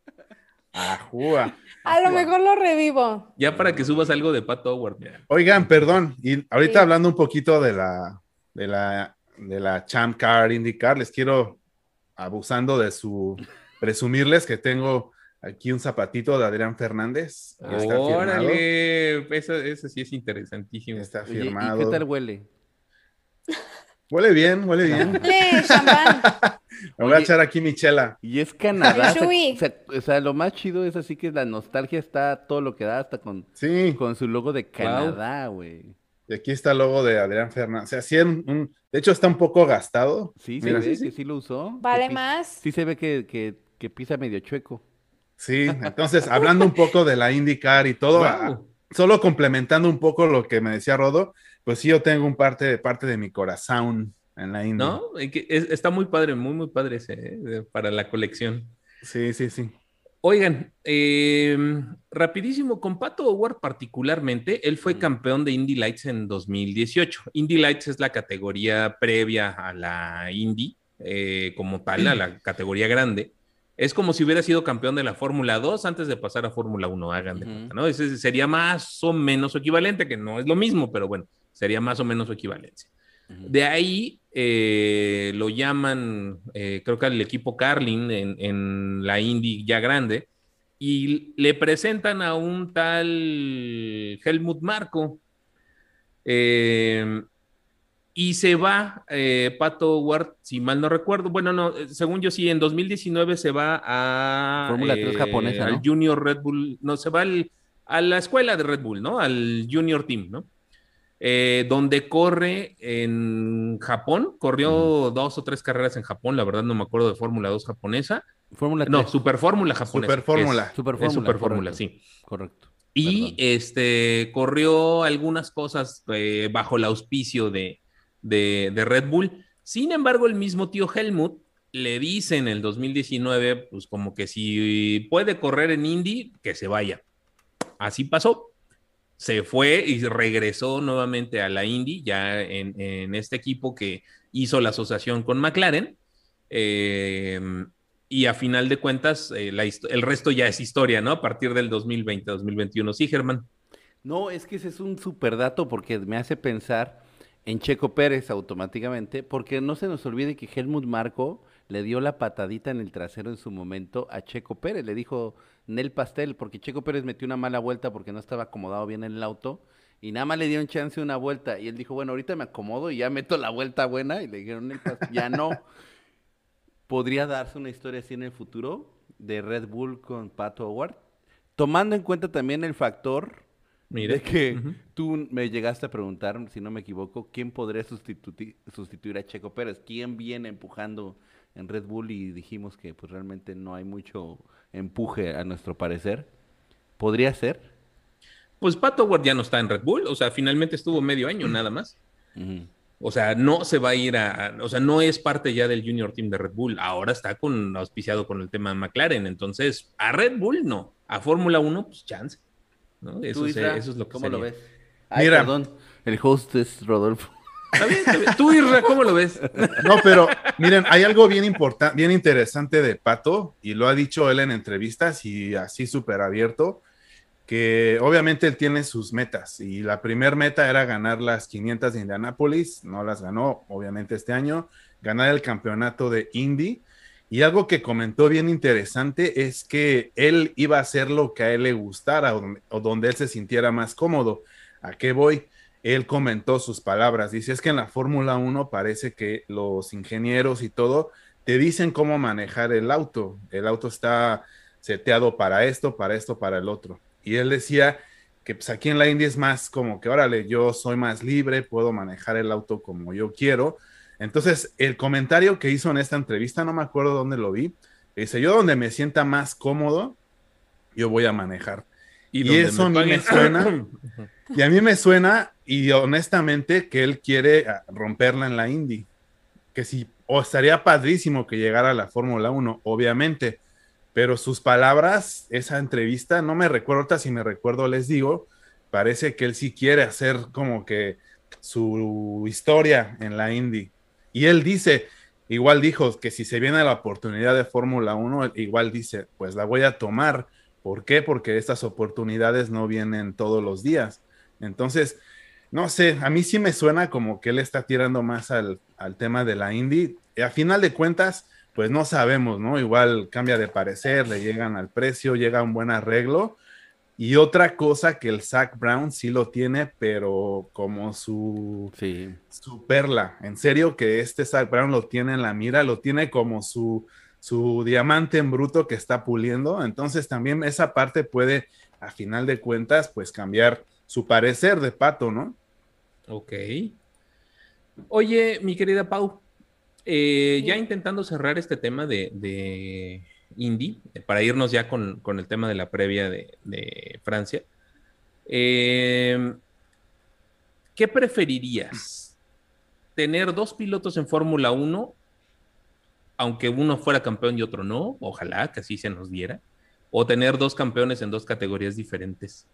S4: Ajúa.
S3: A lo mejor lo revivo.
S1: Ya para que subas algo de Pat Howard.
S4: Oigan, perdón, y ahorita hablando un poquito de la, de la, de la Champ Car IndyCar, les quiero, abusando de su, presumirles que tengo aquí un zapatito de Adrián Fernández.
S1: Órale, eso, sí es interesantísimo.
S4: Está firmado.
S2: ¿Y, qué tal huele?
S4: Huele bien, huele bien.
S3: Champán.
S4: Me voy a echar aquí mi chela.
S2: Y es Canadá. o, sea, lo más chido es así que la nostalgia está todo lo que da, hasta con, con su logo de Canadá, güey.
S4: Y aquí está el logo de Adrián Fernández. O sea, un, de hecho está un poco gastado.
S2: Sí, se ve que sí lo usó.
S3: Vale más.
S2: Sí se ve que, que, pisa medio chueco.
S4: Sí, entonces hablando un poco de la IndyCar y todo, solo complementando un poco lo que me decía Rodo, pues sí, yo tengo un parte de parte de mi corazón en la India.
S1: ¿No? está muy padre, muy, muy padre ese, ¿eh? para la colección.
S4: Sí, sí, sí.
S1: Oigan, em, rapidísimo, con Pato Howard particularmente, él fue campeón de Indy Lights en 2018. Indy Lights es la categoría previa a la Indy, eh, como tal, a la categoría grande. Es como si hubiera sido campeón de la Fórmula 2 antes de pasar a Fórmula 1, hagan de cuenta, ¿no? Ese sería más o menos equivalente, que no es lo mismo, pero bueno, sería más o menos su equivalencia. De ahí eh, lo llaman, eh, creo que al equipo Carlin en, la Indy ya grande, y le presentan a un tal Helmut Marco. Eh, y se va eh, Pato Ward, si mal no recuerdo, bueno, no, según yo sí, en 2019 se va a...
S2: Fórmula 3 japonesa,
S1: Al Junior Red Bull, no, se va a la escuela de Red Bull, ¿no? Al Junior Team, ¿no? Donde corre en Japón, corrió dos o tres carreras en Japón, la verdad no me acuerdo de Fórmula 2 japonesa.
S2: Fórmula
S1: No, Super Fórmula japonesa.
S4: Super Fórmula.
S2: Super
S1: Fórmula, sí.
S2: Correcto.
S1: Y este corrió algunas cosas bajo el auspicio de, de, Red Bull. Sin embargo, el mismo tío Helmut le dice en el 2019, pues como que si puede correr en Indy, que se vaya. Así pasó. Se fue y regresó nuevamente a la Indy, ya en, este equipo que hizo la asociación con McLaren. Eh, y a final de cuentas, eh, el resto ya es historia, ¿no? A partir del 2020-2021. Sí, Germán.
S2: No, es que ese es un super dato porque me hace pensar en Checo Pérez automáticamente, porque no se nos olvide que Helmut Marco le dio la patadita en el trasero en su momento a Checo Pérez, le dijo Nel Pastel, porque Checo Pérez metió una mala vuelta porque no estaba acomodado bien en el auto, y nada más le dieron chance una vuelta, y él dijo, bueno, ahorita me acomodo y ya meto la vuelta buena, y le dijeron, Pastel, ya no. ¿Podría darse una historia así en el futuro de Red Bull con Pato Howard? Tomando en cuenta también el factor Mire. que tú me llegaste a preguntar, si no me equivoco, ¿quién podría sustituir, sustituir a Checo Pérez? ¿Quién viene empujando en Red Bull? Y dijimos que pues realmente no hay mucho empuje a nuestro parecer. ¿Podría ser?
S1: Pues Pato Ward ya no está en Red Bull, o sea, finalmente estuvo medio año nada más. O sea, no se va a ir a, o sea, no es parte ya del junior team de Red Bull, ahora está con auspiciado con el tema de McLaren, entonces a Red Bull no, a Fórmula 1 pues chance. Eso, es lo que
S2: ¿Cómo lo ves? Mira, perdón, el host es Rodolfo.
S1: Tú, Isra, ¿cómo lo ves?
S4: No, pero miren, hay algo bien importante, bien interesante de Pato, y lo ha dicho él en entrevistas y así súper abierto, que obviamente él tiene sus metas, y la primer meta era ganar las 500 de Indianápolis, no las ganó, obviamente, este año, ganar el campeonato de Indy, y algo que comentó bien interesante es que él iba a hacer lo que a él le gustara o, donde él se sintiera más cómodo. ¿A qué voy? Él comentó sus palabras. Dice, es que en la Fórmula 1 parece que los ingenieros y todo te dicen cómo manejar el auto. El auto está seteado para esto, para esto, para el otro. Y él decía que pues aquí en la India es más como que, órale, yo soy más libre, puedo manejar el auto como yo quiero entonces, el comentario que hizo en esta entrevista, no me acuerdo dónde lo vi, dice, yo donde me sienta más cómodo, yo voy a manejar. Y, eso a mí me suena, y a mí me suena, y honestamente, que él quiere ah, romperla en la Indy. Que sí, o estaría padrísimo que llegara a la Fórmula 1, obviamente, pero sus palabras, esa entrevista, no me recuerdo, si me recuerdo les digo, parece que él sí quiere hacer como que su historia en la Indy. Y él dice, igual dijo que si se viene la oportunidad de Fórmula 1, igual dice, pues la voy a tomar. ¿Por qué? Porque estas oportunidades no vienen todos los días. Entonces, no sé, a mí sí me suena como que él está tirando más al, al tema de la Indy. Y a final de cuentas, pues no sabemos, ¿no? Igual cambia de parecer, le llegan al precio, llega un buen arreglo y otra cosa que el Zach Brown sí lo tiene, pero como su, su perla. En serio que este Zach Brown lo tiene en la mira, lo tiene como su, su diamante en bruto que está puliendo. Entonces también esa parte puede, a final de cuentas, pues cambiar su parecer de pato, ¿no?
S1: Ok. Oye, mi querida Pau, eh, ya intentando cerrar este tema de Indy, eh, para irnos ya con, el tema de la previa de, Francia. Em, ¿Qué preferirías? ¿Tener dos pilotos en Fórmula 1, aunque uno fuera campeón y otro no? Ojalá que así se nos diera. ¿O tener dos campeones en dos categorías diferentes?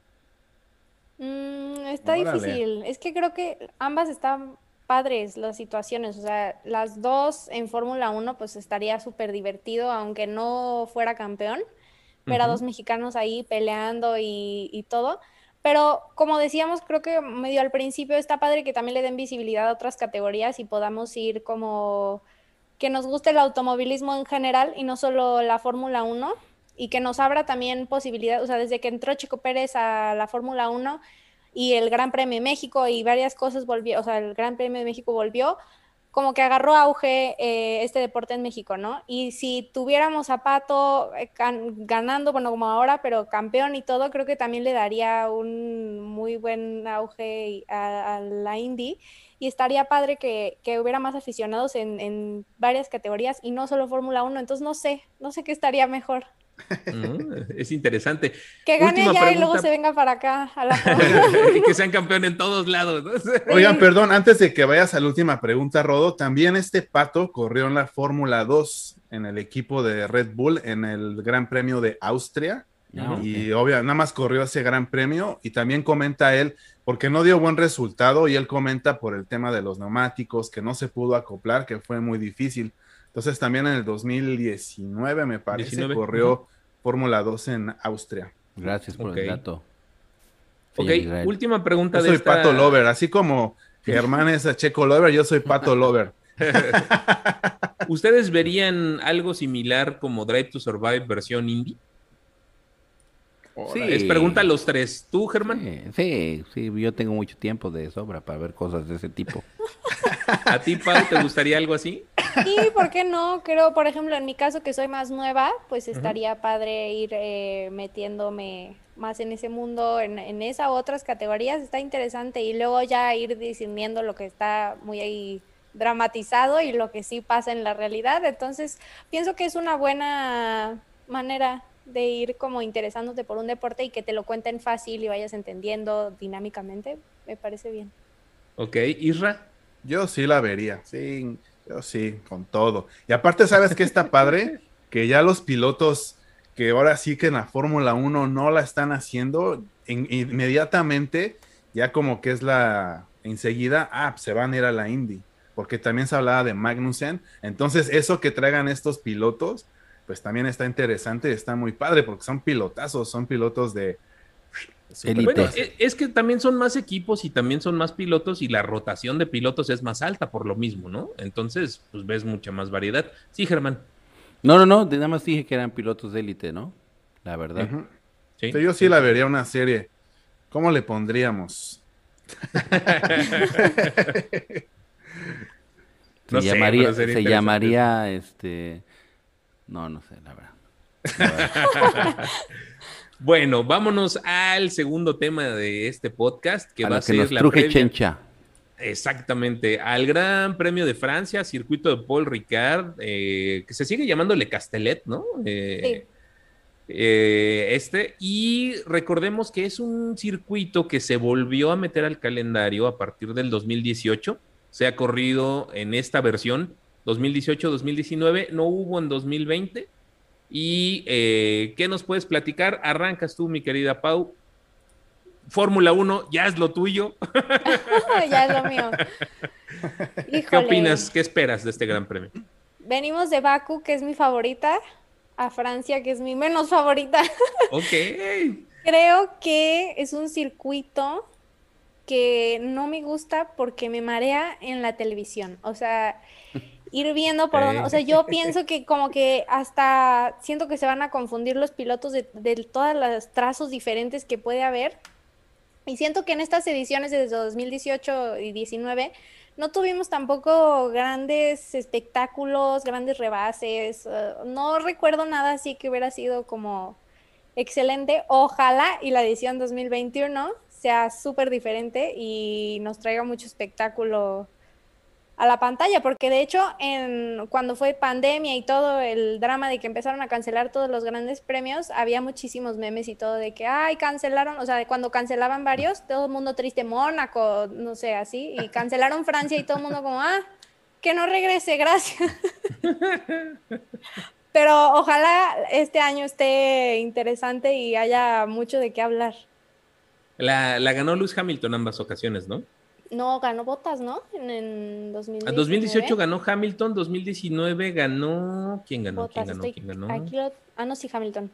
S3: Mm, está difícil. Es que creo que ambas están padres las situaciones, o sea, las dos en Fórmula 1 pues estaría súper divertido, aunque no fuera campeón, ver a dos mexicanos ahí peleando y, y, todo. Pero como decíamos, creo que medio al principio está padre que también le den visibilidad a otras categorías y podamos ir como que nos guste el automovilismo en general y no solo la Fórmula 1 y que nos abra también posibilidad, o sea, desde que entró Chico Pérez a la Fórmula 1 y el Gran Premio de México y varias cosas volvió, o sea, el Gran Premio de México volvió, como que agarró auge eh, este deporte en México, ¿no? Y si tuviéramos a Pato eh, ganando, bueno, como ahora, pero campeón y todo, creo que también le daría un muy buen auge a, la Indy y estaría padre que, hubiera más aficionados en, en varias categorías y no solo Fórmula 1, entonces no sé, no sé qué estaría mejor.
S1: Es interesante.
S3: Que gane ya y luego se venga para acá a la
S1: Y que sean campeón en todos lados.
S4: Oigan, perdón, antes de que vayas a la última pregunta, Rodo, también este pato corrió en la Fórmula 2 en el equipo de Red Bull en el Gran Premio de Austria. Ah, y obvio, nada más corrió ese gran premio y también comenta él, porque no dio buen resultado y él comenta por el tema de los neumáticos, que no se pudo acoplar, que fue muy difícil. Entonces también en el 2019, me parece, corrió Fórmula 2 en Austria.
S2: Gracias por el dato.
S1: Ok, última pregunta
S4: yo soy Pato Lover, así como Germán es a Checo Lover, yo soy Pato Lover.
S1: ¿Ustedes verían algo similar como Drive to Survive versión indie? Sí. Es pregunta a los tres. ¿Tú, Germán?
S2: Sí, sí, yo tengo mucho tiempo de sobra para ver cosas de ese tipo.
S1: ¿A ti, Pau, te gustaría algo así?
S3: Sí, ¿por qué no? Creo, por ejemplo, en mi caso que soy más nueva, pues estaría padre ir eh, metiéndome más en ese mundo, en, en esas otras categorías, está interesante. Y luego ya ir discerniendo lo que está muy ahí dramatizado y lo que sí pasa en la realidad. Entonces, pienso que es una buena manera de ir como interesándote por un deporte y que te lo cuenten fácil y vayas entendiendo dinámicamente, me parece bien.
S1: Ok, Isra.
S4: Yo sí la vería, sí, sí, con todo. Y aparte, ¿sabes qué está padre? que ya los pilotos que ahora sí que en la Fórmula 1 no la están haciendo, inmediatamente, ya como que es la enseguida, ah, se van a ir a la Indy, porque también se hablaba de Magnussen. Entonces, eso que traigan estos pilotos, pues también está interesante, está muy padre porque son pilotazos, son pilotos de...
S1: Bueno, e, es que también son más equipos y también son más pilotos y la rotación de pilotos es más alta por lo mismo, ¿no? Entonces, pues ves mucha más variedad. Sí, Germán.
S2: No, no, no, nada más dije que eran pilotos de élite, ¿no? La verdad.
S4: ¿Sí? yo sí la vería una serie. ¿Cómo le pondríamos?
S2: se llamaría, se llamaría este no, no sé, la verdad.
S1: bueno, vámonos al segundo tema de este podcast, que va a ser la previa...
S2: Chencha.
S1: Exactamente, al Gran Premio de Francia, circuito de Paul Ricard, eh, que se sigue llamándole Castellet, ¿no? Eh, eh, este, y recordemos que es un circuito que se volvió a meter al calendario a partir del 2018, se ha corrido en esta versión 2018-2019, no hubo en 2020. ¿Y eh, qué nos puedes platicar? Arrancas tú, mi querida Pau. Fórmula 1, ya es lo tuyo.
S3: ya es lo mío.
S1: ¿Qué opinas? ¿Qué esperas de este gran premio?
S3: Venimos de Baku, que es mi favorita, a Francia, que es mi menos favorita.
S1: ok.
S3: Creo que es un circuito que no me gusta porque me marea en la televisión. O sea, ir viendo por dónde, o sea, yo pienso que como que hasta siento que se van a confundir los pilotos de, de todos los trazos diferentes que puede haber. Y siento que en estas ediciones desde 2018 y 19 no tuvimos tampoco grandes espectáculos, grandes rebases. Eh, no recuerdo nada así que hubiera sido como excelente. Ojalá y la edición 2021 sea súper diferente y nos traiga mucho espectáculo a la pantalla, porque de hecho en, cuando fue pandemia y todo el drama de que empezaron a cancelar todos los grandes premios, había muchísimos memes y todo de que, ay, cancelaron, o sea, de cuando cancelaban varios, todo el mundo triste, Mónaco, no sé, así, y cancelaron Francia y todo el mundo como, ah, que no regrese, gracias. Pero ojalá este año esté interesante y haya mucho de qué hablar.
S1: La, la ganó Lewis Hamilton ambas ocasiones, ¿no?
S3: No, ganó Botas, ¿no? En, en 2019.
S1: 2018 ganó Hamilton, 2019 ganó. ¿Quién ganó? ¿Quién ganó?
S3: ¿Quién ganó? Aquí Ah, no, sí, Hamilton.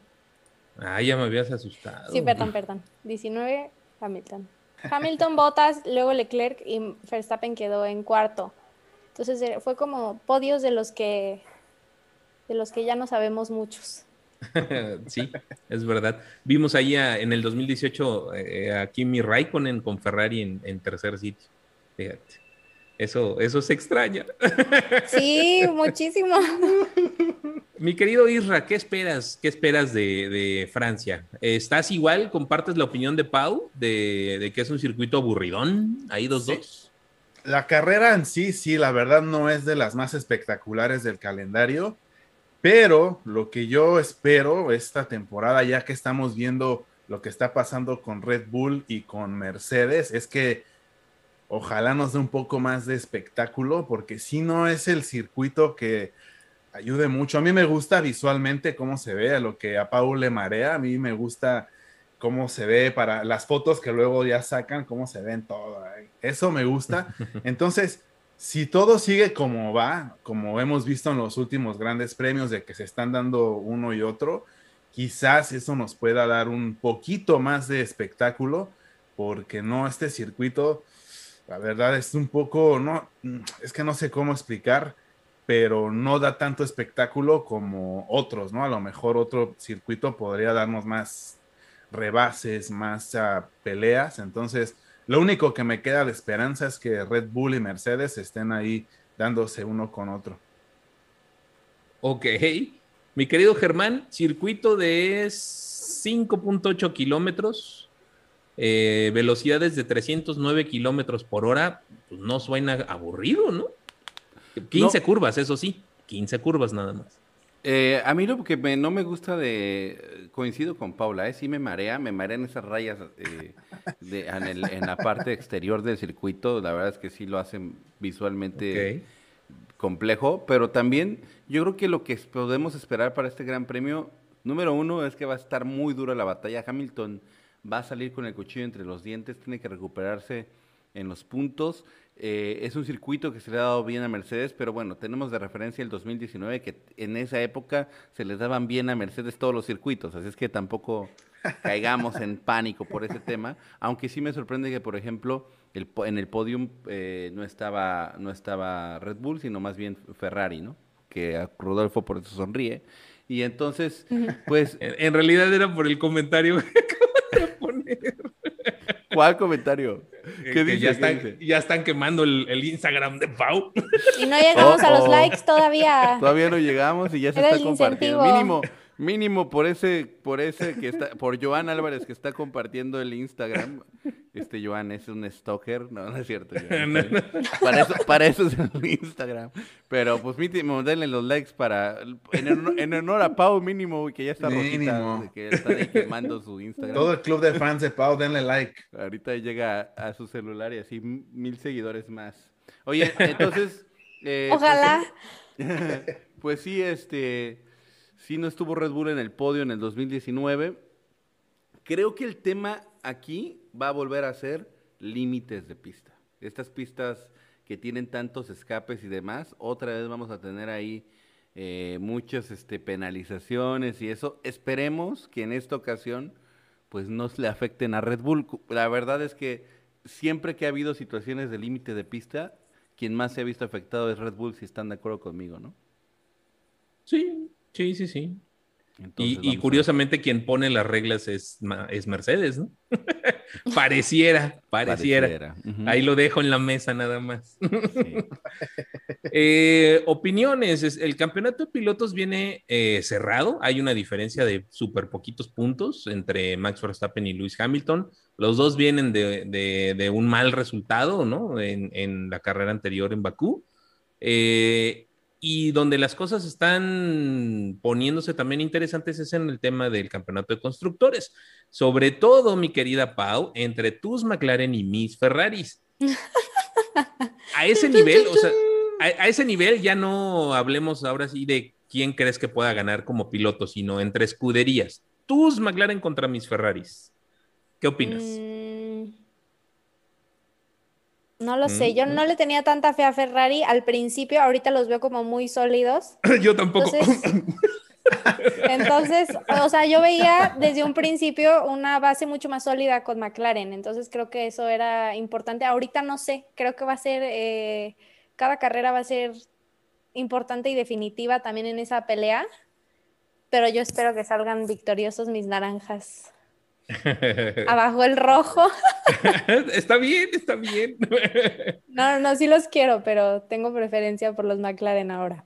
S1: Ah, ya me habías asustado.
S3: Sí, perdón, perdón. 19, Hamilton. Hamilton, Botas, luego Leclerc y Verstappen quedó en cuarto. Entonces fue como podios de los que de los que ya no sabemos muchos.
S1: sí, es verdad. Vimos ahí en el 2018 eh, a Kimi Raikkonen con Ferrari en, tercer sitio. Fíjate. Eso, eso se extraña.
S3: Sí, muchísimo.
S1: Mi querido Isra, ¿qué esperas? ¿Qué esperas de, Francia? ¿Estás igual? ¿Compartes la opinión de Pau de, que es un circuito aburridón? Ahí dos dos.
S4: La carrera en sí, sí, la verdad no es de las más espectaculares del calendario, pero lo que yo espero esta temporada, ya que estamos viendo lo que está pasando con Red Bull y con Mercedes, es que ojalá nos dé un poco más de espectáculo, porque si no es el circuito que ayude mucho. A mí me gusta visualmente cómo se ve, a lo que a Paul le marea, a mí me gusta cómo se ve para las fotos que luego ya sacan, cómo se ven todo. Eso me gusta. Entonces, si todo sigue como va, como hemos visto en los últimos grandes premios de que se están dando uno y otro, quizás eso nos pueda dar un poquito más de espectáculo, porque no, este circuito, la verdad es un poco, no, es que no sé cómo explicar pero no da tanto espectáculo como otros, ¿no? A lo mejor otro circuito podría darnos más rebases, más ah, peleas. Entonces, lo único que me queda de esperanza es que Red Bull y Mercedes estén ahí dándose uno con otro.
S1: Ok. Mi querido Germán, circuito de 5.8 kilómetros, eh, velocidades de 309 kilómetros por hora, pues no suena aburrido, ¿no? 15 curvas, eso sí, 15 curvas nada más.
S2: Eh, a mí lo que no me gusta de, coincido con Paula, ¿eh? sí me marea, me marean esas rayas eh, en, la parte exterior del circuito, la verdad es que sí lo hacen visualmente complejo, pero también yo creo que lo que podemos esperar para este gran premio, número uno, es que va a estar muy dura la batalla, Hamilton va a salir con el cuchillo entre los dientes, tiene que recuperarse en los puntos. Eh, es un circuito que se le ha dado bien a Mercedes, pero bueno, tenemos de referencia el 2019 que en esa época se les daban bien a Mercedes todos los circuitos, así es que tampoco caigamos en pánico por ese tema, aunque sí me sorprende que, por ejemplo, el, en el podium eh, no, estaba, no estaba Red Bull, sino más bien Ferrari, ¿no? Que a Rodolfo por eso sonríe. Y entonces, pues...
S1: en, realidad era por el comentario que de poner.
S2: ¿Cuál comentario?
S1: ¿Qué dice, ya, están, ya están quemando el, Instagram de Pau.
S3: Y no llegamos a los oh, oh. likes todavía.
S2: Todavía no llegamos y ya se está compartiendo. Mínimo, Mínimo por ese, por ese que está, por Joan Álvarez que está compartiendo el Instagram. Este Joan es un stalker, no, no es cierto. para, eso, para eso es el Instagram. Pero pues mínimo denle los likes para, en, honor, a Pau mínimo, que ya está rojita, que está ahí quemando su Instagram.
S4: Todo el club de fans de Pau, denle like.
S2: Ahorita llega a, su celular y así mil seguidores más. Oye, entonces...
S3: Eh, pues, Ojalá.
S2: pues sí, este Sí, no estuvo Red Bull en el podio en el 2019. Creo que el tema aquí va a volver a ser límites de pista. Estas pistas que tienen tantos escapes y demás, otra vez vamos a tener ahí eh, muchas este, penalizaciones y eso. Esperemos que en esta ocasión pues no le afecten a Red Bull. La verdad es que siempre que ha habido situaciones de límite de pista, quien más se ha visto afectado es Red Bull, si están de acuerdo conmigo, ¿no?
S1: Sí, Sí, sí, sí. y, curiosamente quien pone las reglas es, es Mercedes, ¿no? pareciera, pareciera. Ahí lo dejo en la mesa nada más. Eh, opiniones, el campeonato de pilotos viene eh, cerrado, hay una diferencia de súper poquitos puntos entre Max Verstappen y Lewis Hamilton. Los dos vienen de, un mal resultado, ¿no? En, en, la carrera anterior en Bakú. Eh, y donde las cosas están poniéndose también interesantes es en el tema del campeonato de constructores. Sobre todo, mi querida Pau, entre tus McLaren y mis Ferraris. A ese nivel, o sea, a, ese nivel ya no hablemos ahora sí de quién crees que pueda ganar como piloto, sino entre escuderías. Tus McLaren contra mis Ferraris. ¿Qué opinas? Mm,
S3: no lo sé, yo no le tenía tanta fe a Ferrari al principio, ahorita los veo como muy sólidos.
S1: yo tampoco.
S3: Entonces, o sea, yo veía desde un principio una base mucho más sólida con McLaren, entonces creo que eso era importante. Ahorita no sé, creo que va a ser, eh, cada carrera va a ser importante y definitiva también en esa pelea. pero yo espero que salgan victoriosos mis naranjas. Abajo el rojo.
S1: está bien, está bien.
S3: no, no, sí los quiero, pero tengo preferencia por los McLaren ahora.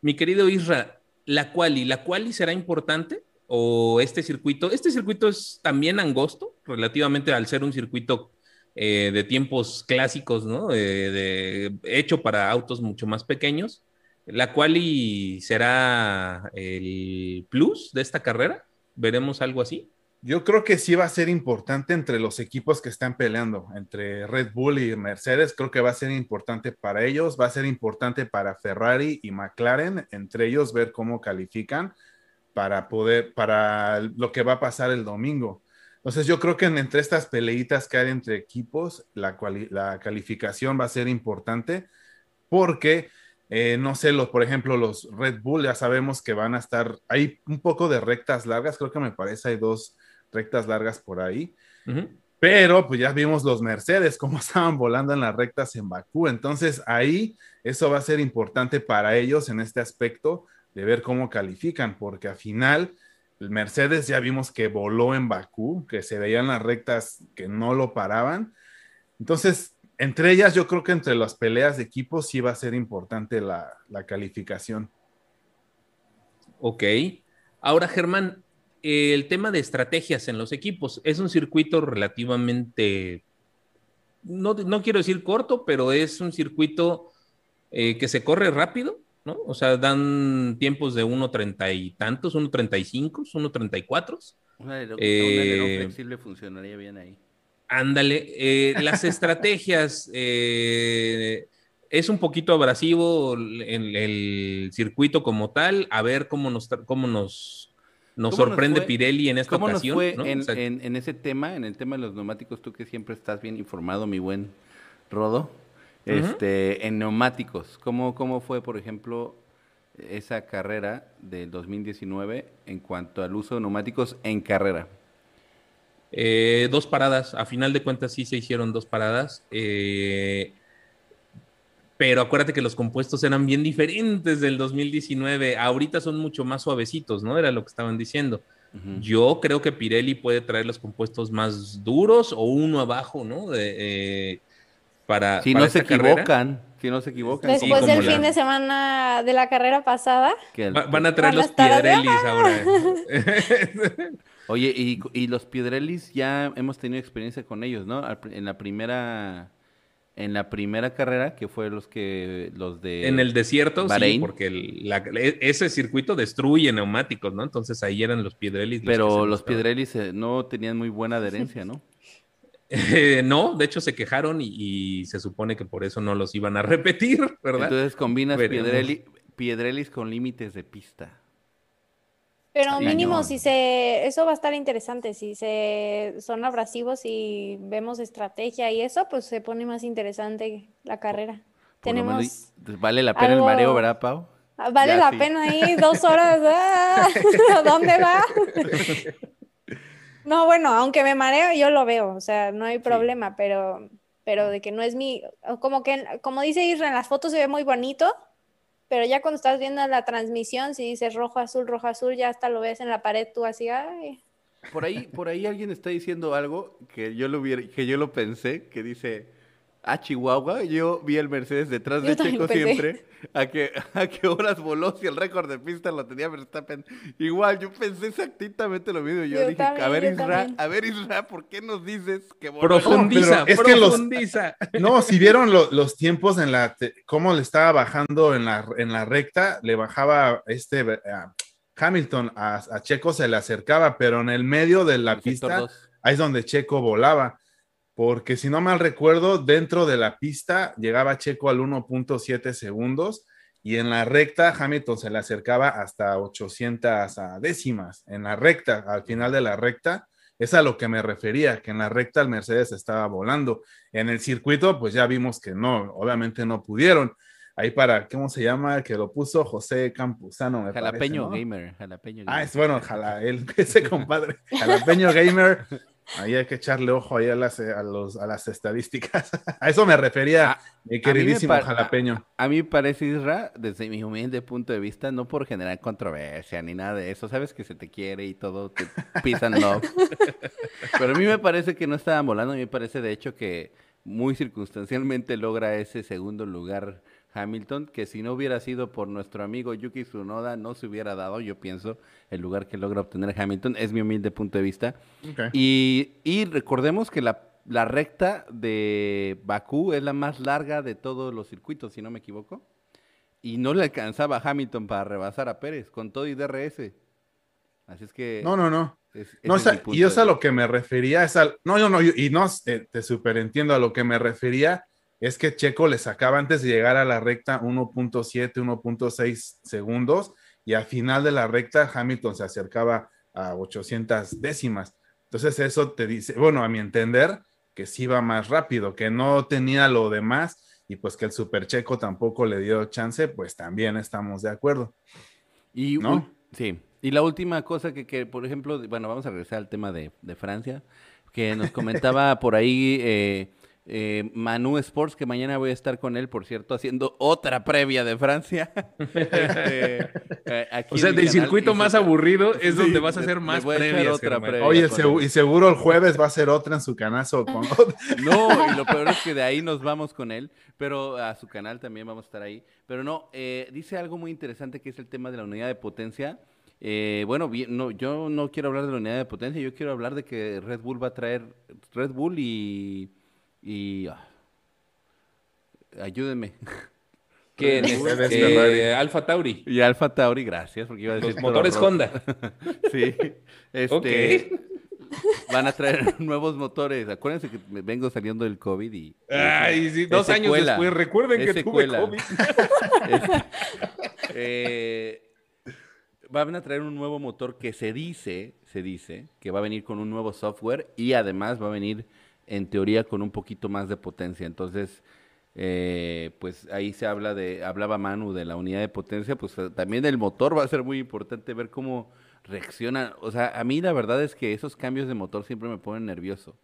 S1: Mi querido Isra, la quali, ¿la quali será importante? ¿O este circuito? Este circuito es también angosto, relativamente al ser un circuito eh, de tiempos clásicos, ¿no? hecho para autos mucho más pequeños. ¿La quali será el plus de esta carrera? ¿Veremos algo así?
S4: Yo creo que sí va a ser importante entre los equipos que están peleando, entre Red Bull y Mercedes, creo que va a ser importante para ellos, va a ser importante para Ferrari y McLaren, entre ellos ver cómo califican para poder, para lo que va a pasar el domingo. Entonces yo creo que entre estas peleitas que hay entre equipos, la, la calificación va a ser importante porque, eh, no sé, los, por ejemplo, los Red Bull ya sabemos que van a estar, hay un poco de rectas largas, creo que me parece hay dos rectas largas por ahí. Pero pues ya vimos los Mercedes, cómo estaban volando en las rectas en Bakú. Entonces ahí eso va a ser importante para ellos en este aspecto de ver cómo califican, porque al final el Mercedes ya vimos que voló en Bakú, que se veían las rectas que no lo paraban. Entonces, entre ellas, yo creo que entre las peleas de equipos sí va a ser importante la, la calificación.
S1: Ok. Ahora, Germán, el tema de estrategias en los equipos. Es un circuito relativamente, no, quiero decir corto, pero es un circuito eh, que se corre rápido, ¿no? O sea, dan tiempos de 1.30 y tantos, 1.35, 1.34. Un alerón,
S2: eh, flexible funcionaría bien ahí.
S1: Ándale, eh, las estrategias, es un poquito abrasivo el, el, circuito como tal, a ver cómo nos, cómo nos nos sorprende Pirelli en esta
S2: ¿cómo
S1: ocasión.
S2: Nos fue en, ese tema, en el tema de los neumáticos, tú que siempre estás bien informado, mi buen Rodo, este, en neumáticos, ¿cómo, ¿cómo fue, por ejemplo, esa carrera del 2019 en cuanto al uso de neumáticos en carrera?
S1: Eh, dos paradas, a final de cuentas sí se hicieron dos paradas. Eh, pero acuérdate que los compuestos eran bien diferentes del 2019. Ahorita son mucho más suavecitos, ¿no? Era lo que estaban diciendo. Yo creo que Pirelli puede traer los compuestos más duros o uno abajo, ¿no? Eh, para,
S2: si no se equivocan, si no se equivocan.
S3: Después del fin de semana de la carrera pasada.
S1: van a traer los Piedrelis ahora.
S2: Oye, y, y, los Piedrelis ya hemos tenido experiencia con ellos, ¿no? En la primera en la primera carrera, que fue los que los de
S1: en el desierto, sí, porque e, ese circuito destruye neumáticos, ¿no? Entonces ahí eran los Piedrelis.
S2: Pero los, Piedrelis eh, no tenían muy buena adherencia, ¿no?
S1: Eh, no, de hecho se quejaron y, se supone que por eso no los iban a repetir, ¿verdad?
S2: Entonces combinas Piedrelis con límites de pista.
S3: Pero mínimo, si se, eso va a estar interesante, si se son abrasivos y vemos estrategia y eso, pues se pone más interesante la carrera. Tenemos
S2: vale la pena el mareo, ¿verdad, Pau?
S3: Ah, vale la pena ahí, dos horas, ¡ah! ¿dónde va? no, bueno, aunque me mareo, yo lo veo, o sea, no hay problema, pero, pero de que no es mi, como que, como dice Isra, en las fotos se ve muy bonito, pero ya cuando estás viendo la transmisión, si dices rojo, azul, rojo, azul, ya hasta lo ves en la pared tú así, ay.
S2: Por ahí, por ahí alguien está diciendo algo que yo lo que yo lo pensé, que dice, a Chihuahua, yo vi el Mercedes detrás de Checo siempre. ¿A qué, ¿A qué horas voló si el récord de pista lo tenía Verstappen? Igual, yo pensé exactamente lo mismo. Yo, dije, a ver, Isra, a ver, Isra, ¿por qué nos dices que voló?
S1: Profundiza, es profundiza.
S4: Que no, si vieron los tiempos en la, cómo le estaba bajando en la, en la recta, le bajaba este Hamilton a, Checo, se le acercaba, pero en el medio de la pista, ahí es donde Checo volaba porque si no mal recuerdo, dentro de la pista llegaba Checo al 1.7 segundos y en la recta Hamilton se le acercaba hasta 800 décimas. En la recta, al final de la recta, es a lo que me refería, que en la recta el Mercedes estaba volando. En el circuito, pues ya vimos que no, obviamente no pudieron. Ahí para, ¿cómo se llama? Que lo puso José Campuzano.
S2: Me jalapeño Gamer. Jalapeño
S4: Ah, es bueno, jala, ese compadre. Jalapeño Gamer Ahí hay que echarle ojo ahí a las, a los, a las estadísticas. a eso me refería,
S2: A-
S4: mi queridísimo
S2: a
S4: jalapeño.
S2: A mí me parece, Isra, desde mi humilde punto de vista, no por generar controversia ni nada de eso, sabes que se te quiere y todo, te pisan love. Pero a mí me parece que no estaban volando, a mí me parece de hecho que muy circunstancialmente logra ese segundo lugar Hamilton, que si no hubiera sido por nuestro amigo Yuki Tsunoda, no se hubiera dado, yo pienso, el lugar que logra obtener Hamilton, es mi humilde punto de vista. Y, y recordemos que la, la recta de Bakú es la más larga de todos los circuitos, si no me equivoco. Y no le alcanzaba a Hamilton para rebasar a Pérez, con todo y DRS. Así es que...
S4: No, no, no.
S2: es- es
S4: y es a lo que me refería, es al, no, no, no, y no, te, te superentiendo, a lo que me refería es que Checo le sacaba antes de llegar a la recta 1.7, 1.6 segundos y al final de la recta Hamilton se acercaba a 800 décimas. Entonces eso te dice, bueno, a mi entender, que sí iba más rápido, que no tenía lo demás y pues que el super Checo tampoco le dio chance, pues también estamos de acuerdo.
S2: Y,
S4: ¿no?
S2: sí. Y la última cosa que, que, por ejemplo, bueno, vamos a regresar al tema de, de Francia, que nos comentaba por ahí eh, eh, Manu Sports, que mañana voy a estar con él, por cierto, haciendo otra previa de Francia. Este, eh, aquí
S1: O sea, del circuito más aburrido es
S2: Sí,
S1: donde vas a hacer más
S2: voy a echar
S1: previas.
S2: otra previa.
S4: Oye, y seguro el jueves va a ser otra en su canazo con.
S2: No, y lo peor es que de ahí nos vamos con él, pero a su canal también vamos a estar ahí. Pero no, eh, dice algo muy interesante que es el tema de la unidad de potencia. Eh, bueno, bien, no, yo no quiero hablar de la unidad de potencia, yo quiero hablar de que Red Bull va a traer Red Bull y... y ah, ayúdenme.
S1: ¿Quién es?
S4: Mercedes,
S1: Eh. Alfa Tauri.
S2: Y Alfa Tauri, gracias, porque iba a decir
S1: Los motores. Honda.
S2: Sí, este, van a traer nuevos motores. Acuérdense que me vengo saliendo del COVID y...
S1: Ay, sí,
S2: Es
S1: dos años
S2: secuela.
S1: después. Recuerden
S2: Es
S1: que tuve
S2: secuela.
S1: COVID.
S2: Este, eh, van a traer un nuevo motor que se dice, se dice, que va a venir con un nuevo software y además va a venir, en teoría, con un poquito más de potencia. Entonces, eh, pues ahí se habla de, hablaba Manu de la unidad de potencia, pues eh, también el motor va a ser muy importante ver cómo reacciona. O sea, a mí la verdad es que esos cambios de motor siempre me ponen nervioso,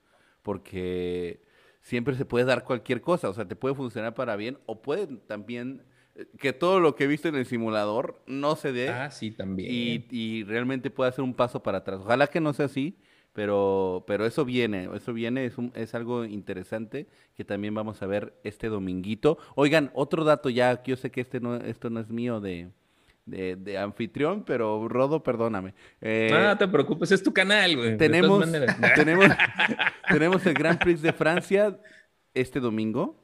S2: porque siempre se puede dar cualquier cosa, o sea, te puede funcionar para bien o puede también eh, que todo lo que he visto en el simulador no se dé
S1: Ah, sí, también.
S2: y, y realmente pueda hacer un paso para atrás. Ojalá que no sea así, pero, pero eso viene, eso viene, es, un- es algo interesante que también vamos a ver este dominguito. Oigan, otro dato ya, que yo sé que este no, esto no es mío de, de, de anfitrión, pero Rodo, perdóname. Eh,
S1: no, no te preocupes, es tu canal, güey.
S2: tenemos, tenemos, tenemos el Grand Prix de Francia este domingo.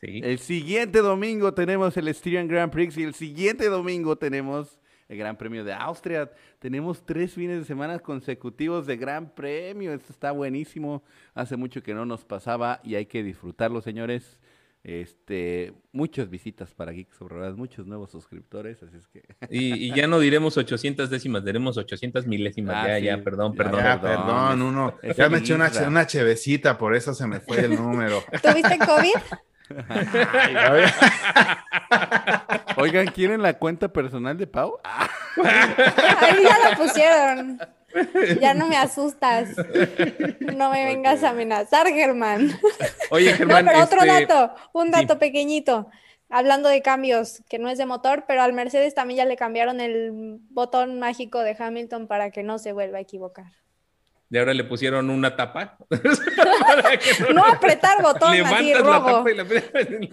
S1: Sí.
S2: El siguiente domingo tenemos el Styrian Grand Prix y el siguiente domingo tenemos el Gran Premio de Austria. Tenemos tres fines de semana consecutivos de Gran Premio. Esto está buenísimo. Hace mucho que no nos pasaba y hay que disfrutarlo, señores. Este, muchas visitas para Geeks sobre Ruedas, muchos nuevos suscriptores, así es que
S1: Y, y ya no diremos 800 décimas, diremos 800 milésimas.
S2: Ah,
S1: ya,
S2: sí.
S1: ya, perdón, perdón.
S4: ya,
S2: perdón,
S4: perdón,
S2: es-
S4: uno.
S2: es
S4: Ya me eché una, una chevecita, por eso se me fue el número.
S3: ¿Tuviste COVID?
S4: A ver,
S2: Oigan, ¿quieren la cuenta personal de Pau? Ah,
S3: Ahí ya la pusieron. Ya no me asustas. No me vengas a amenazar, Germán.
S1: Oye,
S3: No,
S1: Germán.
S3: otro
S1: este,
S3: dato, un
S1: sí.
S3: dato pequeñito. Hablando de cambios, que no es de motor, pero al Mercedes también ya le cambiaron el botón mágico de Hamilton para que no se vuelva a equivocar.
S1: De ahora le pusieron una tapa. Para que
S3: No apretar botón así
S1: Levantas la
S3: robo.
S1: tapa y la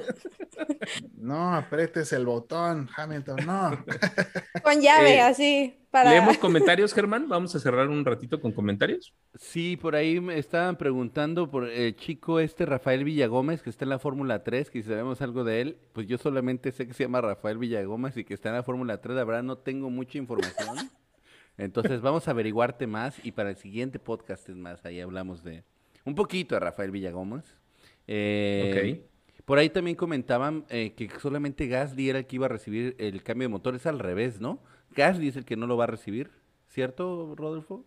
S4: no, apretes el botón, Hamilton, no.
S3: Con llave,
S1: Eh,
S3: así. Para...
S1: ¿Leemos comentarios, Germán? Vamos a cerrar un ratito con comentarios.
S2: Sí, por ahí me estaban preguntando por el chico este Rafael Villagómez que está en la Fórmula 3, que si sabemos algo de él, pues yo solamente sé que se llama Rafael Villagómez y que está en la Fórmula 3, la verdad no tengo mucha información. Entonces vamos a averiguarte más y para el siguiente podcast es más, ahí hablamos de un poquito de Rafael Villagómez. Eh, Por ahí también comentaban eh, que solamente Gasly era el que iba a recibir el cambio de motor, es al revés, ¿no? Gasly es el que no lo va a recibir, ¿cierto, Rodolfo?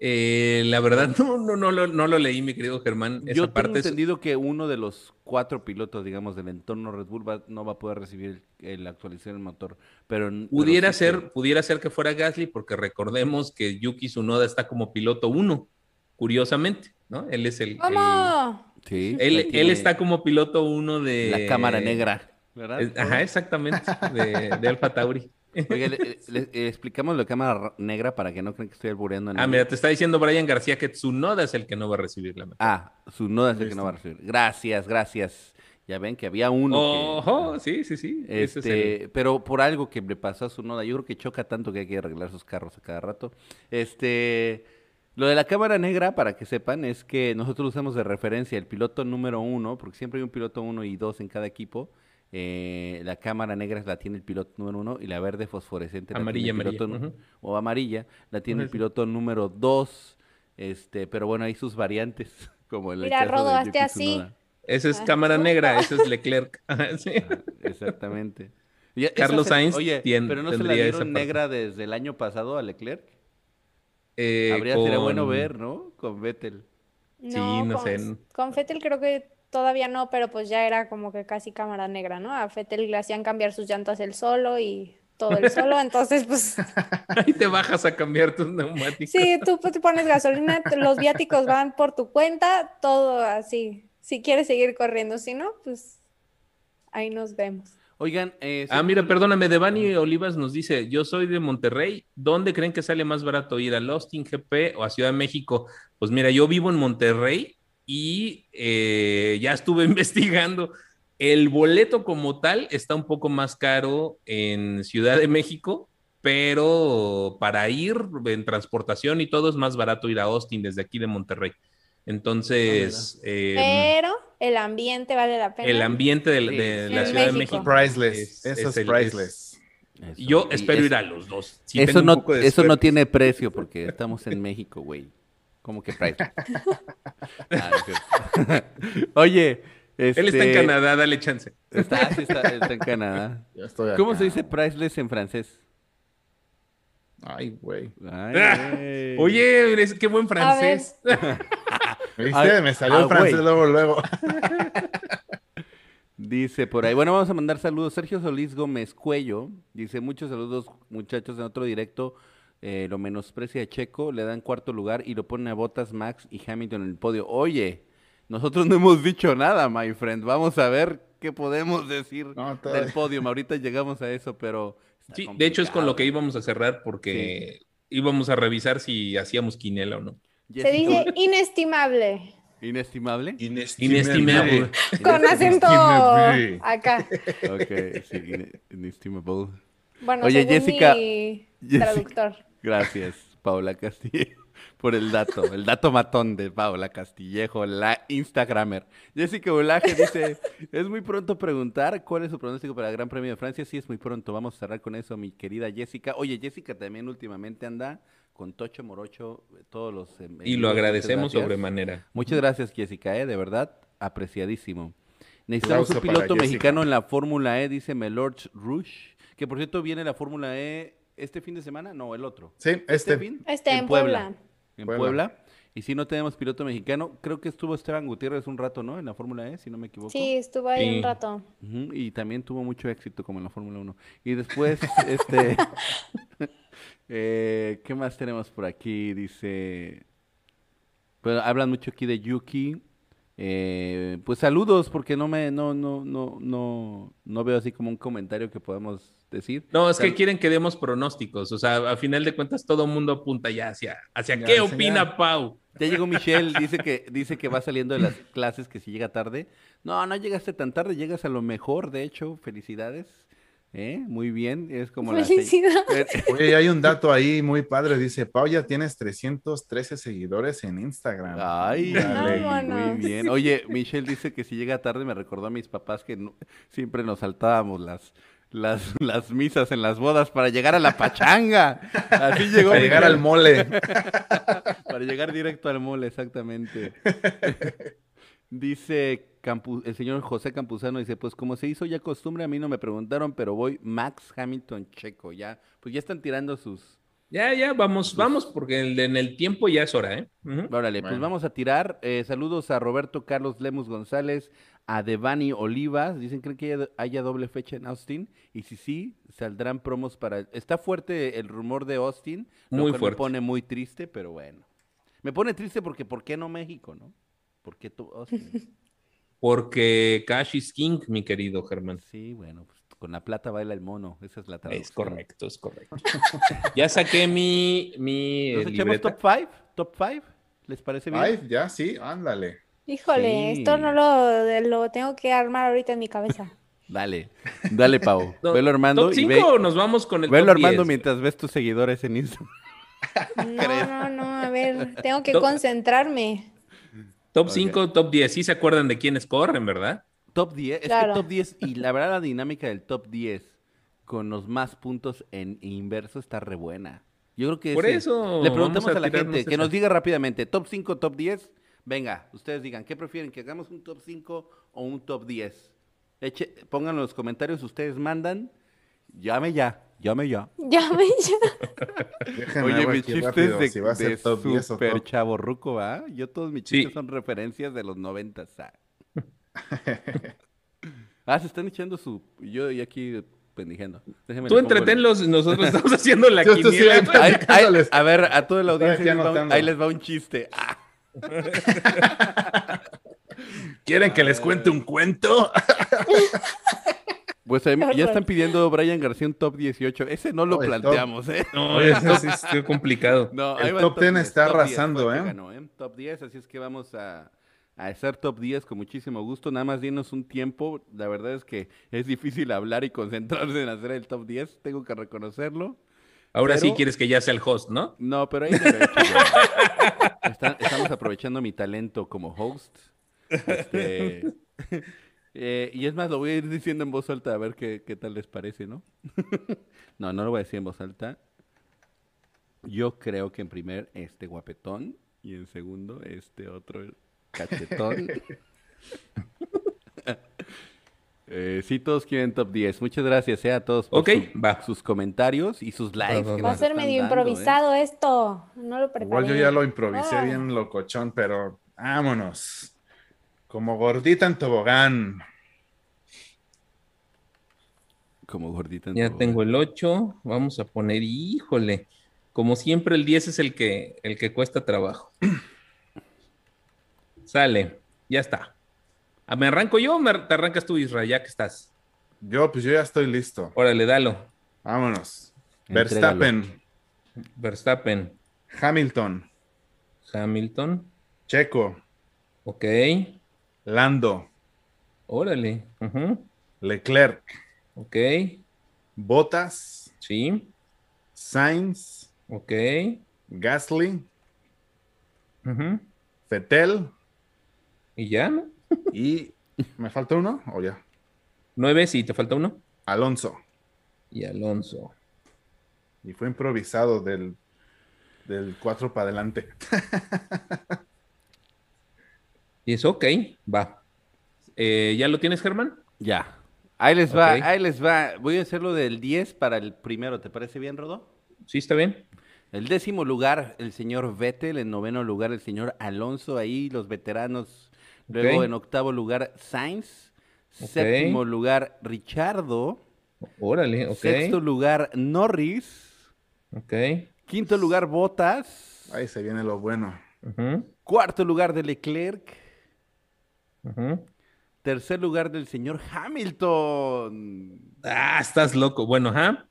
S1: Eh, la verdad, no, no, no, lo, no lo leí, mi querido Germán. Esa
S2: Yo tengo
S1: parte es-
S2: entendido que uno de los cuatro pilotos, digamos, del entorno Red Bull va- no va a poder recibir el, el actualización del motor. Pero, pero
S1: pudiera
S2: sí
S1: ser,
S2: que-
S1: pudiera ser que fuera Gasly, porque recordemos que Yuki Tsunoda está como piloto uno. curiosamente, ¿no? Él es el... el-
S3: ¿Cómo?
S2: Sí.
S1: él,
S2: la
S1: él está como piloto uno de...
S2: La cámara negra, ¿verdad?
S1: Ajá, exactamente, de, de Alfa Tauri.
S2: Oiga, le, le- le explicamos la cámara negra para que no crean que estoy albureando a
S1: Ah, mira, te está diciendo Brian García que Tsunoda es el que no va a recibir la medalla.
S2: Ah, su noda es el que no va a recibir. Gracias, gracias. Ya ven que había uno que...
S1: Ojo, sí, sí, sí. ese es el-
S2: Este, pero por algo que le pasó a su noda, yo creo que choca tanto que hay que arreglar sus carros a cada rato. Este, lo de la cámara negra, para que sepan, es que nosotros usamos de referencia el piloto número uno, porque siempre hay un piloto uno y dos en cada equipo. Eh, la cámara negra la tiene el piloto número uno y la verde fosforescente la
S1: Amarilla,
S2: tiene el piloto
S1: amarilla,
S2: o amarilla la tiene el piloto número dos. Este, pero bueno, hay sus variantes, como el
S3: Mira, Rodo, hazte así.
S1: Ese es
S3: Ah,
S1: cámara negra, ese es Leclerc. Sí.
S2: Ah, exactamente. Ya- esa
S1: Carlos
S2: se-
S1: Sainz
S2: Oye,
S1: tien-
S2: pero no se la
S1: esa
S2: dieron negra desde el año pasado a Leclerc.
S1: Eh,
S2: Habría sería bueno
S1: con-
S2: ver, ¿no? Con Vettel.
S1: Sí, no
S3: con,
S1: sé.
S3: Con Fettel creo que todavía no, pero pues ya era como que casi cámara negra, ¿no? A Fettel le hacían cambiar sus llantas él solo y todo él solo, entonces pues
S1: Ahí te bajas a cambiar tus neumáticos.
S3: sí, tú pues, te pones gasolina, los viáticos van por tu cuenta, todo así. Si quieres seguir corriendo, si no, pues ahí nos vemos.
S2: Oigan, eh,
S1: Ah, mira, perdóname, Devani Olivas nos dice, yo soy de Monterrey, ¿dónde creen que sale más barato ir a Austin GP o a Ciudad de México? Pues mira, yo vivo en Monterrey y eh, ya estuve investigando. El boleto como tal está un poco más caro en Ciudad de México, pero para ir en transportación y todo es más barato ir a Austin desde aquí de Monterrey. Entonces, eh,
S3: Pero el ambiente vale la pena.
S1: el ambiente de,
S2: Sí,
S1: de
S2: sí.
S1: la
S3: En
S1: Ciudad de
S3: México.
S1: México
S4: Priceless.
S1: Es-
S4: Eso
S1: es
S4: es,
S1: el-
S4: priceless.
S2: Eso,
S1: Yo espero
S2: es-
S1: ir a los dos. Sí,
S2: eso
S1: tengo un
S2: no,
S1: poco de
S2: eso no tiene precio porque estamos en México, güey. ¿Cómo que price? Ah. Oye, este...
S1: Él está en Canadá, dale chance.
S2: Está, sí está, está en Canadá.
S4: Ya estoy
S2: ¿Cómo se dice priceless en francés?
S4: Ay, güey.
S2: Ay,
S1: Ah. Oye, qué buen francés.
S4: ¿Viste?
S2: Ay,
S4: Me salió
S2: ah,
S4: el francés luego, luego.
S2: Dice por ahí, bueno, vamos a mandar saludos. Sergio Solís Gómez Cuello dice: Muchos saludos, muchachos. En otro directo eh, lo menosprecia a Checo, le dan cuarto lugar y lo pone a Botas, Max y Hamilton en el podio. Oye, nosotros no hemos dicho nada, my friend. Vamos a ver qué podemos decir
S4: No,
S2: del podio. Ahorita llegamos a eso, pero.
S1: Sí, de hecho es con lo que
S2: complicado.
S1: íbamos a cerrar porque íbamos a revisar si hacíamos quinela o no.
S3: Se dice inestimable.
S2: Inestimable.
S1: Inestimable.
S3: Con acento
S4: Inestimable.
S3: acá.
S2: Ok, sí, ine- inestimable.
S3: Bueno,
S2: Oye,
S3: según
S2: Jessica-
S3: mi
S2: Jessica-
S3: traductor.
S2: Gracias, Paula Castillejo, por el dato, el dato matón de Paula Castillejo, la Instagramer. Jessica Bolaje dice, es muy pronto preguntar cuál es su pronóstico para el Gran Premio de Francia. Sí, es muy pronto, vamos a cerrar con eso, mi querida Jessica. Oye, Jessica también últimamente anda con Tocho Morocho, eh, todos los... en
S1: Y lo agradecemos sobremanera.
S2: Muchas gracias, Jessica, eh, de verdad, apreciadísimo. Necesitamos un piloto mexicano en la Fórmula E, dice Melorch Rush, que por cierto viene la Fórmula E este fin de semana, no, el otro.
S4: Sí, este.
S2: fin?
S3: Este, en Puebla.
S2: En
S4: Puebla.
S2: Puebla. Y si no tenemos piloto mexicano, creo que estuvo Esteban Gutiérrez un rato, ¿no? En la Fórmula E, si no me equivoco.
S3: Sí, estuvo ahí
S1: Sí.
S3: un rato.
S2: Y también tuvo mucho éxito como en la Fórmula 1. Y después, este... eh, ¿Qué más tenemos por aquí? Dice... Pues hablan mucho aquí de Yuki. Eh, pues saludos, porque no me, no, no, no, no, no veo así como un comentario que podamos decir.
S1: No, es que quieren que demos pronósticos. O sea, a final de cuentas todo el mundo apunta ya hacia, hacia
S4: Ya,
S1: qué
S4: ya.
S1: opina Pau.
S2: Ya llegó Michelle, dice que, dice que va saliendo de las clases, que si llega tarde. No, no llegaste tan tarde, llegas a lo mejor, de hecho, felicidades. ¿Eh? Muy bien, es como la...
S3: Felicidades.
S2: Eh,
S4: Oye, hay un dato ahí muy padre. Dice, Pau, ya tienes 313 seguidores en Instagram.
S2: Ay,
S4: Dale.
S2: Muy bien. Oye, Michelle dice que si llega tarde me recordó a mis papás que no- siempre nos saltábamos las, las, las misas en las bodas para llegar a la pachanga. Así llegó
S4: Para llegar al mole.
S2: Para llegar directo al mole, exactamente. dice Campu- el señor José Campuzano, dice, pues como se hizo ya costumbre, a mí no me preguntaron, pero voy Max Hamilton Checo, ya, pues ya están tirando sus...
S1: Ya, ya, vamos, vamos, porque el- en el tiempo ya es hora, ¿eh? Ujú.
S2: Órale, pues vamos a tirar. Eh, saludos a Roberto Carlos Lemus González, a Devani Olivas, dicen, ¿creen que haya, haya doble fecha en Austin? Y si sí, saldrán promos para... Está fuerte el rumor de Austin, lo
S1: Muy
S2: cual me
S1: fuerte.
S2: pone muy triste, pero bueno. Me pone triste porque ¿por qué no México, no? ¿Por qué tú, Austin?
S1: Porque Cash is King, mi querido Germán.
S2: Sí, bueno, pues con la plata baila el mono. Esa es la traducción.
S1: Es correcto, es correcto. ya saqué mi, mi
S2: ¿Nos
S1: eh,
S2: echamos
S1: libreta.
S2: top 5? ¿Top 5? ¿Les parece bien?
S4: Ay, ya, sí, ándale.
S3: Híjole,
S2: Sí.
S3: esto no lo, lo tengo que armar ahorita en mi cabeza.
S2: Dale, dale, Pau.
S1: No,
S2: Velo armando
S1: ¿Top
S2: y
S1: 5
S2: ve,
S1: o nos vamos con el
S2: velo
S1: top
S2: armando
S1: 10?
S2: mientras ves tus seguidores en Instagram.
S3: No, no, no, a ver, tengo que
S1: Top-
S3: concentrarme.
S1: Top
S2: Ok.
S1: 5, top 10. Sí se acuerdan de quiénes corren, ¿verdad?
S2: Top 10,
S3: Claro.
S2: es que top 10, y la verdad la dinámica del top 10 con los más puntos en inverso está re buena. Yo creo que
S1: Por
S2: ese-
S1: eso
S2: le preguntamos
S1: a
S2: a, la gente que
S1: esa.
S2: nos diga rápidamente, top 5, top 10. Venga, ustedes digan, ¿qué prefieren? ¿Que hagamos un top 5 o un top 10? Eche, pongan en los comentarios, ustedes mandan. Llame ya, llame ya.
S3: Ya me ya.
S4: Déjenme
S2: Oye, mis chistes de,
S4: si va a ser
S2: de
S4: top 10 o
S2: super
S4: top.
S2: chavorruco, ¿va? Yo todos mis
S1: Sí.
S2: chistes son referencias de los 90. ah, se están echando su... Yo y aquí pendijeando. Déjenme
S1: Tú
S2: pongo el-
S1: entretenlos, nosotros estamos haciendo la
S4: sí,
S1: quiniela.
S4: ahí-
S2: a ver, a toda la audiencia les un- ahí les va un chiste. Ah,
S4: ¿Quieren que les cuente un cuento?
S2: pues ahí ya están pidiendo Brian García un top 18. Ese no lo
S4: top.
S2: planteamos, ¿eh?
S1: No, eso sí es complicado.
S2: No,
S4: El
S2: va
S4: top 10 está
S2: 10,
S4: arrasando, ¿eh?
S2: ganó, ¿eh? Top 10, así es que vamos a, a hacer top 10 con muchísimo gusto. Nada más dinos un tiempo. La verdad es que es difícil hablar y concentrarse en hacer el top 10. Tengo que reconocerlo.
S1: Ahora sí quieres que ya sea el host, ¿no?
S2: No, pero ahí lo he hecho yo. Está- estamos aprovechando mi talento como host. Este, eh, y es más, lo voy a ir diciendo en voz alta a ver qué, qué tal les parece, ¿no? no, no lo voy a decir en voz alta. Yo creo que en primer este guapetón y en segundo este otro cachetón. Eh, sí, todos quieren top 10. Muchas gracias eh, a todos por
S1: Ok,
S2: su-
S1: va.
S2: sus comentarios y sus likes.
S1: va,
S3: a ser medio
S2: dando, ¿eh?
S3: improvisado esto. No lo preparé.
S4: Igual yo ya lo improvisé
S3: Ah.
S4: bien locochón, pero vámonos. Como gordita en tobogán.
S2: Como gordita en
S1: Ya
S2: tobogán.
S1: tengo el 8. Vamos a poner, híjole. Como siempre, el 10 es el que, el que cuesta trabajo. Sale, ya está. Ah, ¿Me arranco yo o me te arrancas tú, Israel, ya que estás?
S4: Yo, pues yo ya estoy listo.
S1: Órale, dalo.
S4: Vámonos.
S2: Entrégalo.
S4: Verstappen,
S1: Verstappen,
S4: Hamilton,
S1: Hamilton,
S4: Checo,
S1: ok.
S4: Lando,
S1: Órale,
S4: Leclerc,
S1: ok.
S4: Bottas,
S1: Sí,
S4: Sainz,
S1: ok.
S4: Gasly,
S1: ujú.
S4: Fettel
S1: ¿Y ya? no?
S4: y... ¿Me falta uno o ya?
S1: Nueve, sí, te falta uno.
S4: Alonso.
S1: Y Alonso.
S4: Y fue improvisado del, del 4 para adelante.
S1: Y es ok, va. Eh, ¿Ya lo tienes, Germán?
S2: Ya. Ahí les va, ahí les va. Voy a hacerlo del 10 para el primero. ¿Te parece bien, Rodo?
S1: ¿Sí está bien?
S2: El décimo lugar, el señor Vettel. En noveno lugar, el señor Alonso. Ahí los veteranos. Luego en octavo lugar, Sainz. Séptimo lugar, Richardo.
S1: Órale, ok.
S2: Sexto lugar, Norris.
S1: Ok.
S2: Quinto lugar, Bottas.
S4: Ahí se viene lo bueno.
S2: Cuarto lugar de Leclerc. Tercer lugar del señor Hamilton.
S1: Ah, estás loco. Bueno,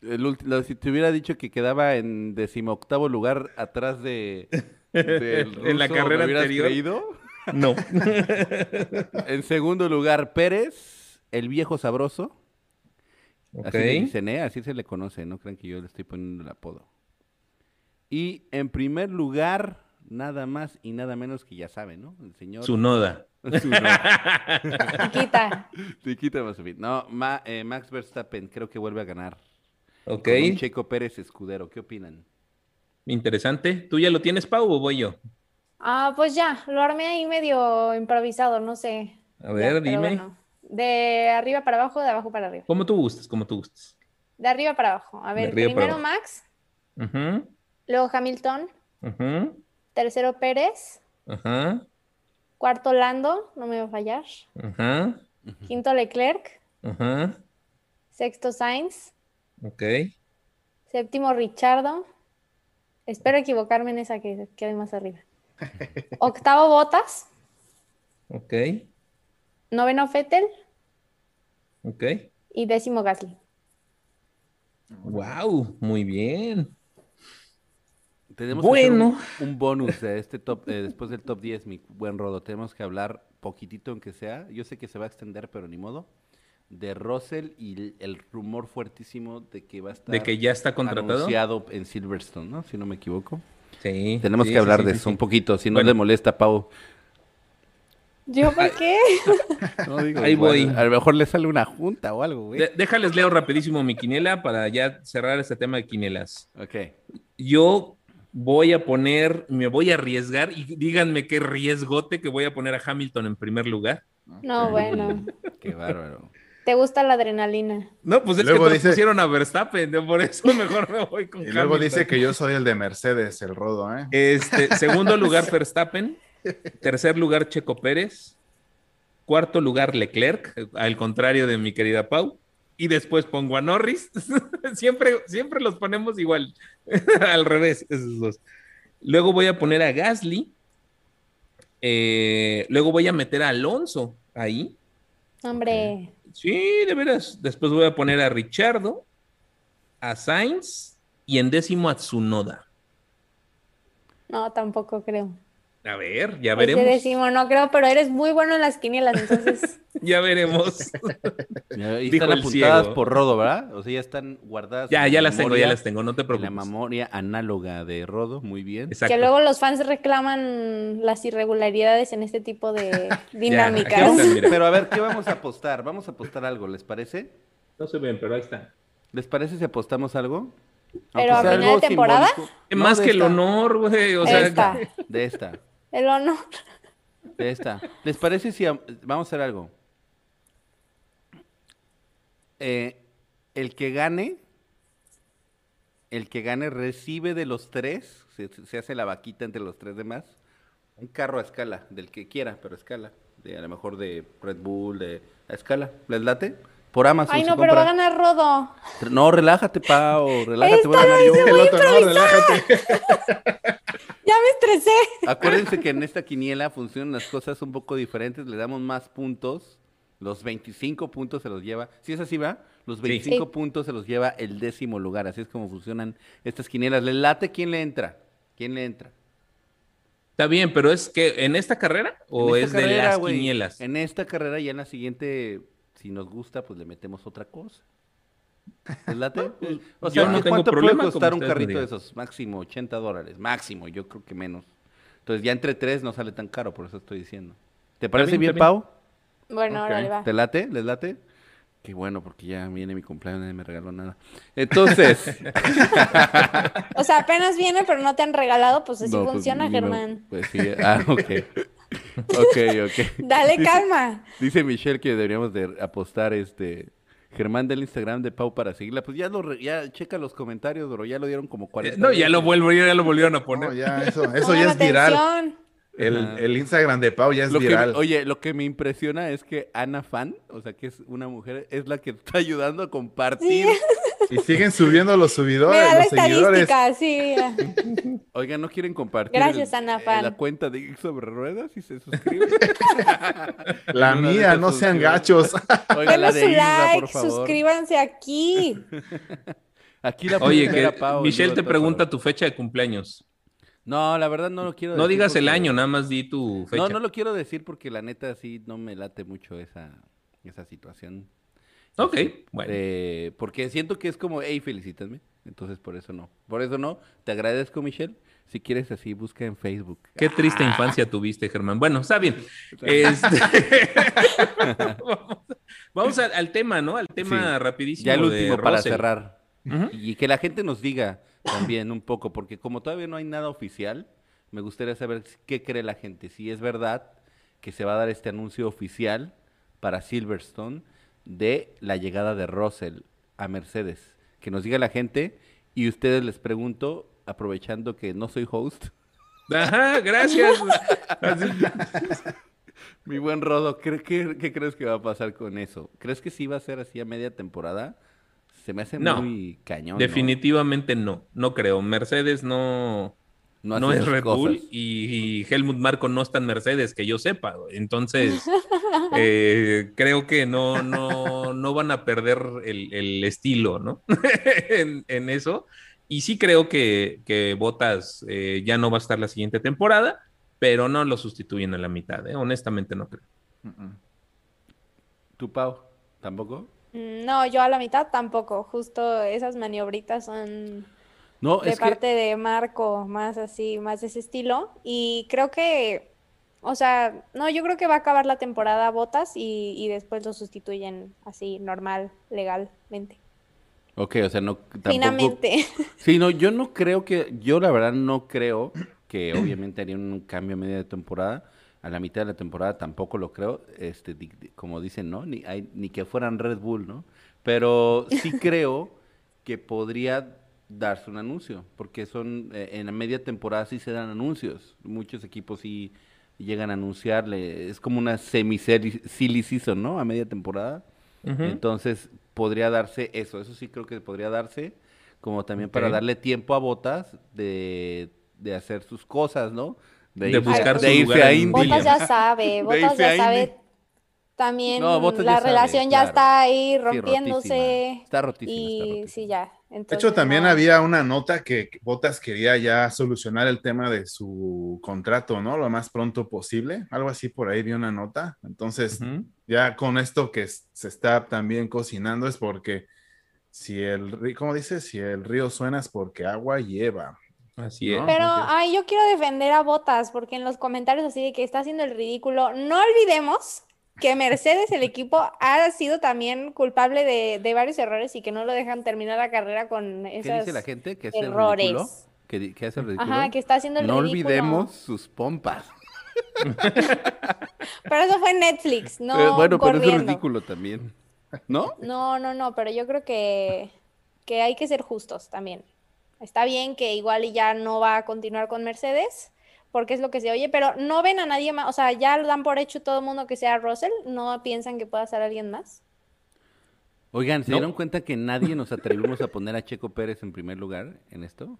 S2: lo- si te hubiera dicho que quedaba en decimoctavo lugar atrás de
S1: En la carrera
S2: ¿me hubieras
S1: anterior.
S2: creído?
S1: No.
S2: En segundo lugar, Pérez, el viejo sabroso.
S1: ok.
S2: Así le dicen, ¿eh? Así se le conoce, no crean que yo le estoy poniendo el apodo. Y en primer lugar, nada más y nada menos que ya saben, ¿no? El señor...
S1: Su noda.
S2: Su no.
S3: Quita.
S2: Sí, quítame, Sofía. No, Ma- eh, Max Verstappen creo que vuelve a ganar.
S1: Ok.
S2: Con un Checo Pérez escudero. ¿Qué opinan?
S1: Interesante. ¿Tú ya lo tienes, Pau, o voy yo?
S3: Ah, pues ya, lo armé ahí medio improvisado, no sé.
S1: A ver, dime.
S3: bueno. De arriba para abajo, de abajo para arriba.
S1: Como tú gustes, como tú gustes.
S3: De arriba para abajo. A ver, primero
S1: abajo.
S3: Max,
S1: Ujú,
S3: luego Hamilton,
S1: ujú,
S3: tercero Pérez,
S1: Ajá.
S3: cuarto Lando, no me va a fallar,
S1: Ajá.
S3: quinto Leclerc,
S1: Ajá.
S3: sexto Sainz,
S1: Ok.
S3: séptimo Richardo, Espero equivocarme en esa que quede más arriba. Octavo Botas.
S1: Ok,
S3: Noveno Fettel.
S1: ok.
S3: Y décimo Gasly.
S1: Wow, muy bien.
S2: Tenemos
S1: Bueno.
S2: un, un bonus de este top, eh, después del top 10, mi buen Rodo. Tenemos que hablar poquitito, aunque sea. Yo sé que se va a extender, pero ni modo. De Russell y el, rumor fuertísimo de que va a estar
S1: De que ya está contratado.
S2: anunciado en Silverstone, ¿no? Si no me equivoco.
S1: Sí.
S2: Tenemos
S1: sí,
S2: que hablar
S1: sí,
S2: de
S1: sí,
S2: eso
S1: sí.
S2: un poquito, si no
S1: Bueno.
S2: le molesta, Pau.
S3: ¿Yo por qué?
S2: No, digo,
S1: Ahí
S2: igual,
S1: voy.
S2: A lo mejor le sale una junta o algo, güey.
S1: De- déjales leo rapidísimo mi quiniela para ya cerrar este tema de quinielas.
S2: Ok.
S1: Yo voy a poner, me voy a arriesgar y díganme qué riesgote que voy a poner a Hamilton en primer lugar.
S3: No, bueno.
S2: Qué bárbaro.
S3: ¿Te gusta la adrenalina?
S1: No, pues es
S4: Luego
S1: que
S4: dice-
S1: pusieron a Verstappen, por eso mejor me voy con
S4: Y luego
S1: Hamilton.
S4: dice que yo soy el de Mercedes, el rodo, ¿eh?
S1: Este, segundo lugar Verstappen, tercer lugar Checo Pérez, cuarto lugar Leclerc, al contrario de mi querida Pau, y después pongo a Norris. siempre, siempre los ponemos igual, al revés, esos dos. Luego voy a poner a Gasly, eh, luego voy a meter a Alonso ahí.
S3: Hombre,
S1: Sí, de veras. Después voy a poner a Richardo, a Sainz y en décimo a Tsunoda.
S3: no, tampoco creo.
S1: A ver, ya
S3: Ese
S1: veremos.
S3: décimo no creo, pero eres muy bueno en las quinielas, entonces
S1: Ya veremos.
S2: Ya, Ahí
S1: Dijo
S2: están apuntadas
S1: ciego.
S2: por Rodo, ¿verdad? O sea, ya están guardadas.
S1: ya, ya
S2: la
S1: las tengo, ya las tengo, no te
S2: En la
S1: preocupes.
S2: memoria análoga de Rodo, muy bien.
S1: Exacto.
S3: que luego los fans reclaman las irregularidades en este tipo de dinámicas.
S1: están, mira.
S2: Pero a ver, ¿qué vamos a apostar? Vamos a apostar algo, ¿les parece?
S1: No se ven, pero ahí está.
S2: ¿Les parece si apostamos algo?
S3: Pero a final de temporada?
S2: simbólico.
S1: Es
S2: No,
S1: más
S2: de
S1: que el honor, güey. O sea,
S3: Esta,
S2: De esta,
S3: el honor.
S2: de esta. ¿Les parece si am- vamos a hacer algo? Eh, el que gane, el que gane recibe de los tres, se, se hace la vaquita entre los tres demás, un carro a escala, del que quiera, pero a escala. De, a lo mejor de Red Bull, de a escala. ¿Les late? Por Amazon.
S3: Ay,
S2: se
S3: no, pero va a ganar Rodo.
S2: No, relájate, Pau, relájate, voy a ganar yo.
S4: El otro, no, relájate.
S3: Ya me estresé.
S2: Acuérdense que en esta quiniela funcionan las cosas un poco diferentes, le damos más puntos, los 25 puntos se los lleva, si es así va, los 25
S3: Sí.
S2: puntos se los lleva el décimo lugar, así es como funcionan estas quinielas. ¿Le late quién le entra? ¿Quién le entra?
S1: Está bien, pero es que en esta carrera o
S2: En
S1: es de las quinielas.
S2: En esta carrera y en la siguiente, si nos gusta, pues le metemos otra cosa. ¿Les late? o sea,
S1: yo no
S2: ¿qué-
S1: tengo
S2: ¿cuánto
S1: problema,
S2: puede costar un carrito de esos? Máximo 80 dólares, máximo, yo creo que menos. Entonces ya entre tres no sale tan caro, por eso estoy diciendo. ¿Te parece
S1: bien.
S2: Pau?
S3: Bueno, ahora
S4: Ok.
S3: le va.
S2: ¿Te late? ¿Les late? Qué bueno, porque ya viene mi cumpleaños, nadie me regaló nada. Entonces.
S3: O sea, apenas viene, pero no te han regalado, pues así
S2: no, pues,
S3: funciona, Germán.
S2: Pues sí, ah, ok. Ok, ok.
S3: Dale
S2: Dice-
S3: calma.
S2: Dice Michelle que deberíamos de apostar este. Germán del Instagram de Pau para seguirla. Pues ya lo re- ya checa los comentarios, bro. Ya lo dieron como
S1: Eh,
S2: 40.
S1: No, ya lo vuelvo, ya lo volvieron a poner.
S4: No, ya, eso, eso ya es viral. El, Instagram de Pau ya es
S2: Lo que-
S4: viral.
S2: oye, lo que me impresiona es que Ana Fan, o sea, que es una mujer, es la que está ayudando a compartir.
S4: Y siguen subiendo los subidores,
S3: Mira la
S4: los seguidores.
S3: sí, mira.
S2: Oigan, ¿no quieren compartir
S3: Gracias,
S2: el-
S3: Ana
S2: eh, la cuenta de Geek sobre Ruedas y se suscriben?
S4: La mía, no sean gachos.
S2: Oigan, la
S3: Denle
S2: de
S3: su like,
S2: por favor.
S3: suscríbanse aquí.
S2: Aquí la
S1: Oye, que
S2: Pau,
S1: Michelle te pregunta tu fecha de cumpleaños.
S2: No, la verdad no lo quiero
S1: No
S2: decir
S1: digas el año, nada más di tu fecha.
S2: No, no lo quiero decir porque la neta sí no me late mucho esa, esa situación.
S1: Ok, bueno.
S2: Eh, porque siento que es como, hey, felicítame. Entonces por eso no. Por eso no. Te agradezco, Michelle. Si quieres así, busca en Facebook.
S1: Qué triste
S2: Ah.
S1: infancia tuviste, Germán. Bueno, está bien. Este, vamos vamos al, al tema, ¿no? Al tema
S2: Sí.
S1: rapidísimo.
S2: Ya el
S1: de
S2: último para
S1: Russell.
S2: cerrar. Y que la gente nos diga también un poco, porque como todavía no hay nada oficial, me gustaría saber qué cree la gente. Si es verdad que se va a dar este anuncio oficial para Silverstone de la llegada de Russell a Mercedes. Que nos diga la gente y ustedes les pregunto, aprovechando que no soy host,
S1: Ajá, gracias.
S2: Mi buen Rodo, ¿qué, qué, qué crees que va a pasar con eso? ¿Crees que sí va a ser así a media temporada? Se me hace
S1: No,
S2: muy cañón. ¿no?
S1: Definitivamente no, no creo. Mercedes no,
S2: No,
S1: es Red Bull y, y Helmut Marko no está en Mercedes, que yo sepa. Entonces, eh, creo que no, no, no van a perder el, el estilo, ¿no? en, en eso. Y sí creo que, que Bottas eh, ya no va a estar la siguiente temporada, pero no lo sustituyen a la mitad, ¿eh? honestamente no creo.
S2: ¿Tú, Pau? ¿Tampoco?
S3: Mm, No, yo a la mitad tampoco. Justo esas maniobritas son
S2: No,
S3: de
S2: es que...
S3: parte de Marco, más así, más de ese estilo. Y creo que, o sea, no, yo creo que va a acabar la temporada Botas y, y después lo sustituyen así, normal, legalmente.
S2: Ok, o sea, no... Tampoco...
S3: Finamente.
S2: Sí, no, yo no creo que... Yo la verdad no creo que obviamente harían un cambio a media de temporada. A la mitad de la temporada tampoco lo creo. Este, como dicen, ¿no? Ni, hay- ni que fueran Red Bull, ¿no? Pero sí creo que podría darse un anuncio. Porque son... eh, en la media temporada sí se dan anuncios. Muchos equipos sí llegan a anunciarle. Es como una semi-silly season, ¿no? A media temporada. Entonces, podría darse eso. Eso sí creo que podría darse, como también para darle tiempo a Botas de, de hacer sus cosas, ¿no?
S1: De buscar
S2: de
S1: su
S2: irse
S1: lugar
S2: a
S1: en
S2: Indy.
S3: Botas ya sabe,
S2: De
S3: Botas
S2: irse a
S3: ya
S2: Indy.
S3: sabe. También
S2: No,
S3: la
S2: sabe,
S3: relación ya
S2: claro.
S3: está ahí
S2: Sí,
S3: rompiéndose.
S2: rotísima. Está rotísima, está
S3: Y
S2: rotísima.
S3: sí, ya.
S4: De hecho, también
S3: no.
S4: había una nota que Botas quería ya solucionar el tema de su contrato, ¿no? Lo más pronto posible. Algo así por ahí vi una nota. Entonces, ya con esto que se está también cocinando es porque si el río, ¿cómo dice? Si el río suena es porque agua lleva.
S1: Así es.
S4: No.
S3: Pero, ay, yo quiero defender a Botas porque en los comentarios así de que está haciendo el ridículo, no olvidemos que Mercedes, el equipo, ha sido también culpable de, de varios errores y que no lo dejan terminar la carrera con
S2: ¿Qué
S3: esos
S2: dice la gente? ¿Que es el
S3: errores.
S2: ridículo? ¿Que, hace el ridículo?
S3: Ajá, que está haciendo el
S2: no
S3: ridículo.
S2: olvidemos sus pompas.
S3: Pero eso fue Netflix, no
S2: bueno, pero es
S3: corriendo.
S2: ridículo también. ¿No?
S3: No, no, no, pero yo creo que, que hay que ser justos también. Está bien que igual y ya no va a continuar con Mercedes, porque es lo que se oye, pero no ven a nadie más, o sea, ya lo dan por hecho todo el mundo que sea Russell, no piensan que pueda ser alguien más.
S2: Oigan, ¿se
S1: No.
S2: dieron cuenta que nadie nos atrevimos a poner a Checo Pérez en primer lugar en esto?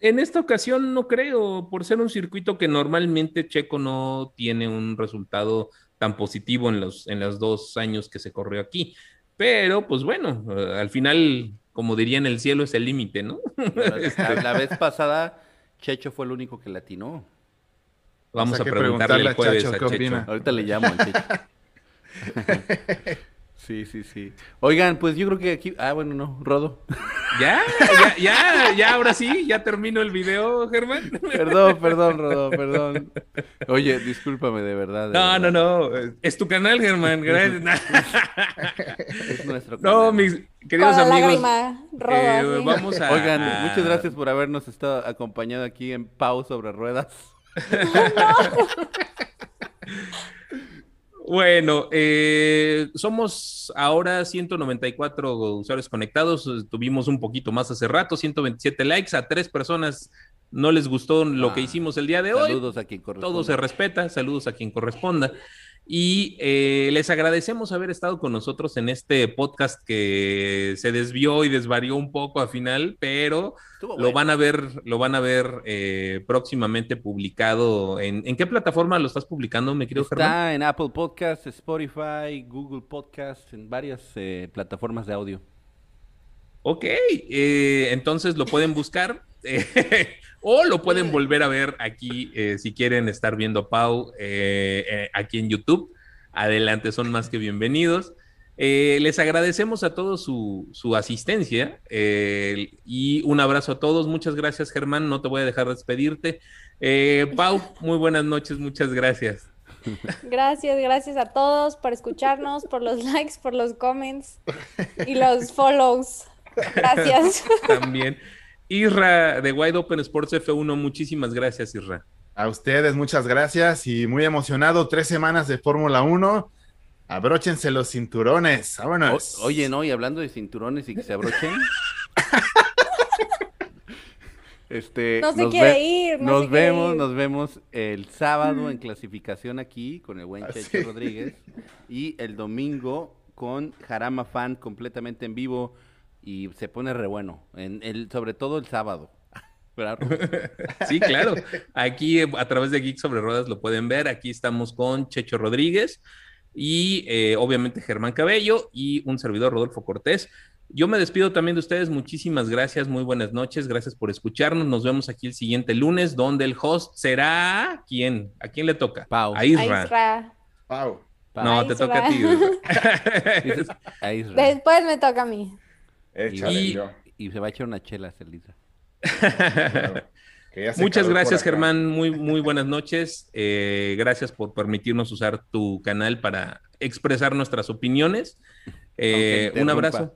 S1: En esta ocasión no creo, por ser un circuito que normalmente Checo no tiene un resultado tan positivo en los, en los dos años que se corrió aquí. Pero, pues bueno, eh, al final, como diría en el cielo, es el límite, ¿no?
S2: La, la vez pasada, Checho fue el único que latinó.
S1: Vamos
S4: sea,
S1: a preguntarle el
S4: preguntarle a
S1: jueves
S4: Chacho
S1: a
S4: qué
S1: Checho.
S4: opina.
S2: Ahorita le llamo al Checho. Sí, sí, sí. Oigan, pues yo creo que aquí. Ah, bueno, no, Rodo.
S1: Ya, ya, ya, ya, ahora sí, ya termino el video, Germán.
S2: Perdón, perdón, Rodo, perdón. Oye, discúlpame de verdad. de
S1: No, no,
S2: verdad.
S1: no, es tu canal, Germán, gracias.
S2: Es nuestro
S1: No,
S2: canal.
S1: mis
S3: Con
S1: queridos amigos,
S3: lágrima roda,
S1: eh, vamos a...
S2: Oigan, muchas gracias por habernos estado acompañado aquí en Pau sobre Ruedas.
S1: Bueno, eh, somos ahora 194 usuarios conectados. eh, Tuvimos un poquito más hace rato, 127 likes. A tres personas no les gustó lo que
S2: Ah,
S1: hicimos el día de hoy.
S2: Saludos a quien corresponde.
S1: Todo se respeta. Saludos a quien corresponda. Y eh, les agradecemos haber estado con nosotros en este podcast que se desvió y desvarió un poco al final, pero lo van a ver, lo van a ver eh, próximamente publicado. ¿En, ¿En qué plataforma lo estás publicando, mi querido Germán?
S2: Está en Apple Podcasts, Spotify, Google Podcasts, en varias eh, plataformas de audio.
S1: Ok, eh, entonces lo pueden buscar eh, o lo pueden volver a ver aquí eh, si quieren estar viendo a Pau eh, eh, aquí en YouTube. Adelante, son más que bienvenidos. Les agradecemos a todos su, su asistencia y un abrazo a todos. Muchas gracias, Germán. No te voy a dejar despedirte. Pau, muy buenas noches. Muchas gracias.
S3: Gracias, gracias a todos por escucharnos, por los likes, por los comments y los follows. Gracias.
S1: También. Isra de Wide Open Sports F1, muchísimas gracias, Isra.
S4: A ustedes, muchas gracias y muy emocionado. Tres semanas de Fórmula 1. Abróchense los cinturones.
S2: O-
S4: Vámonos.
S2: oye, no, y hablando de cinturones y que se abrochen. este,
S3: No se
S2: nos
S3: quiere
S2: ve-
S3: ir, no
S2: nos vemos,
S3: ir.
S2: nos vemos el sábado en clasificación aquí con el buen
S4: Así.
S2: Checho Rodríguez y el domingo con Jarama Fan completamente en vivo y se pone re bueno, en el, sobre todo el sábado.
S1: sí, claro. Aquí eh, a través de Geek sobre Ruedas lo pueden ver. Aquí estamos con Checho Rodríguez y eh, obviamente Germán Cabello y un servidor Rodolfo Cortés. Yo me despido también de ustedes. Muchísimas gracias. Muy buenas noches. Gracias por escucharnos. Nos vemos aquí el siguiente lunes, donde el host será quién? ¿A quién le toca?
S2: Pau.
S1: A Isra.
S4: Pau.
S1: No, te toca a ti.
S3: Después me toca a mí.
S2: Y, y, se va a echar una chela, Celisa.
S1: Muchas gracias, Germán. Muy, muy buenas noches. Eh, gracias por permitirnos usar tu canal para expresar nuestras opiniones. Eh, un abrazo.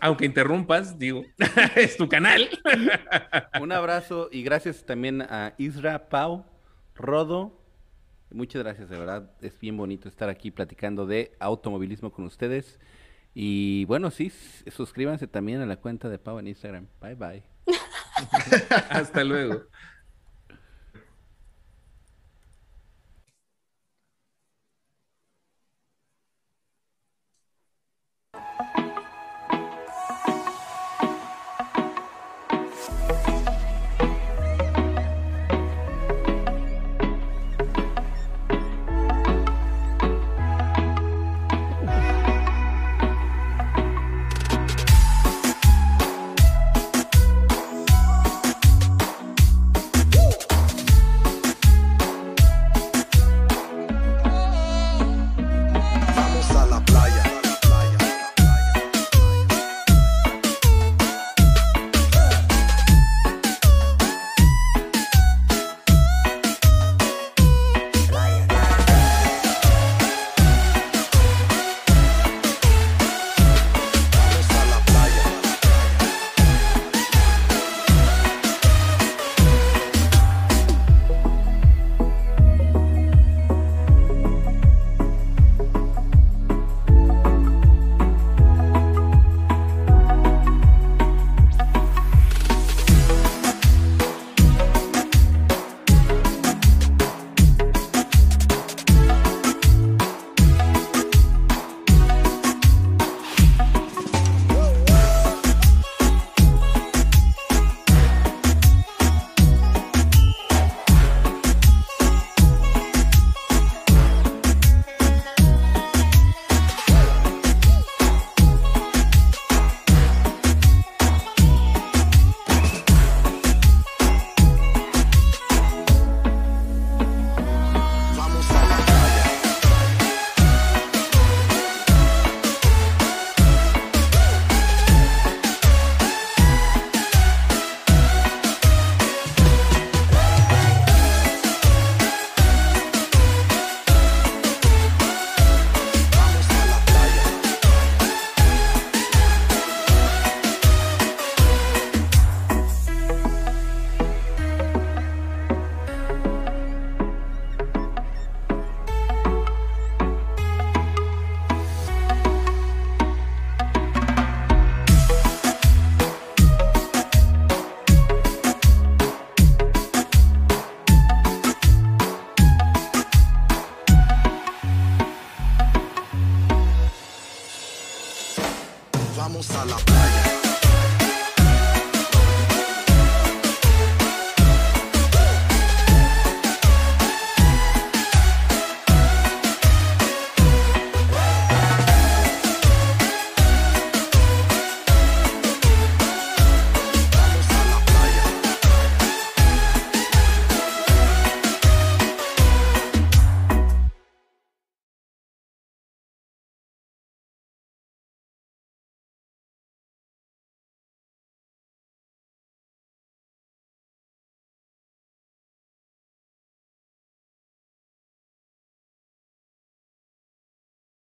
S1: Aunque interrumpas, digo, es tu canal.
S2: un abrazo y gracias también a Isra, Pau, Rodo. Muchas gracias, de verdad. Es bien bonito estar aquí platicando de automovilismo con ustedes. Y bueno, sí, suscríbanse también a la cuenta de Pau en Instagram. Bye bye.
S1: Hasta luego.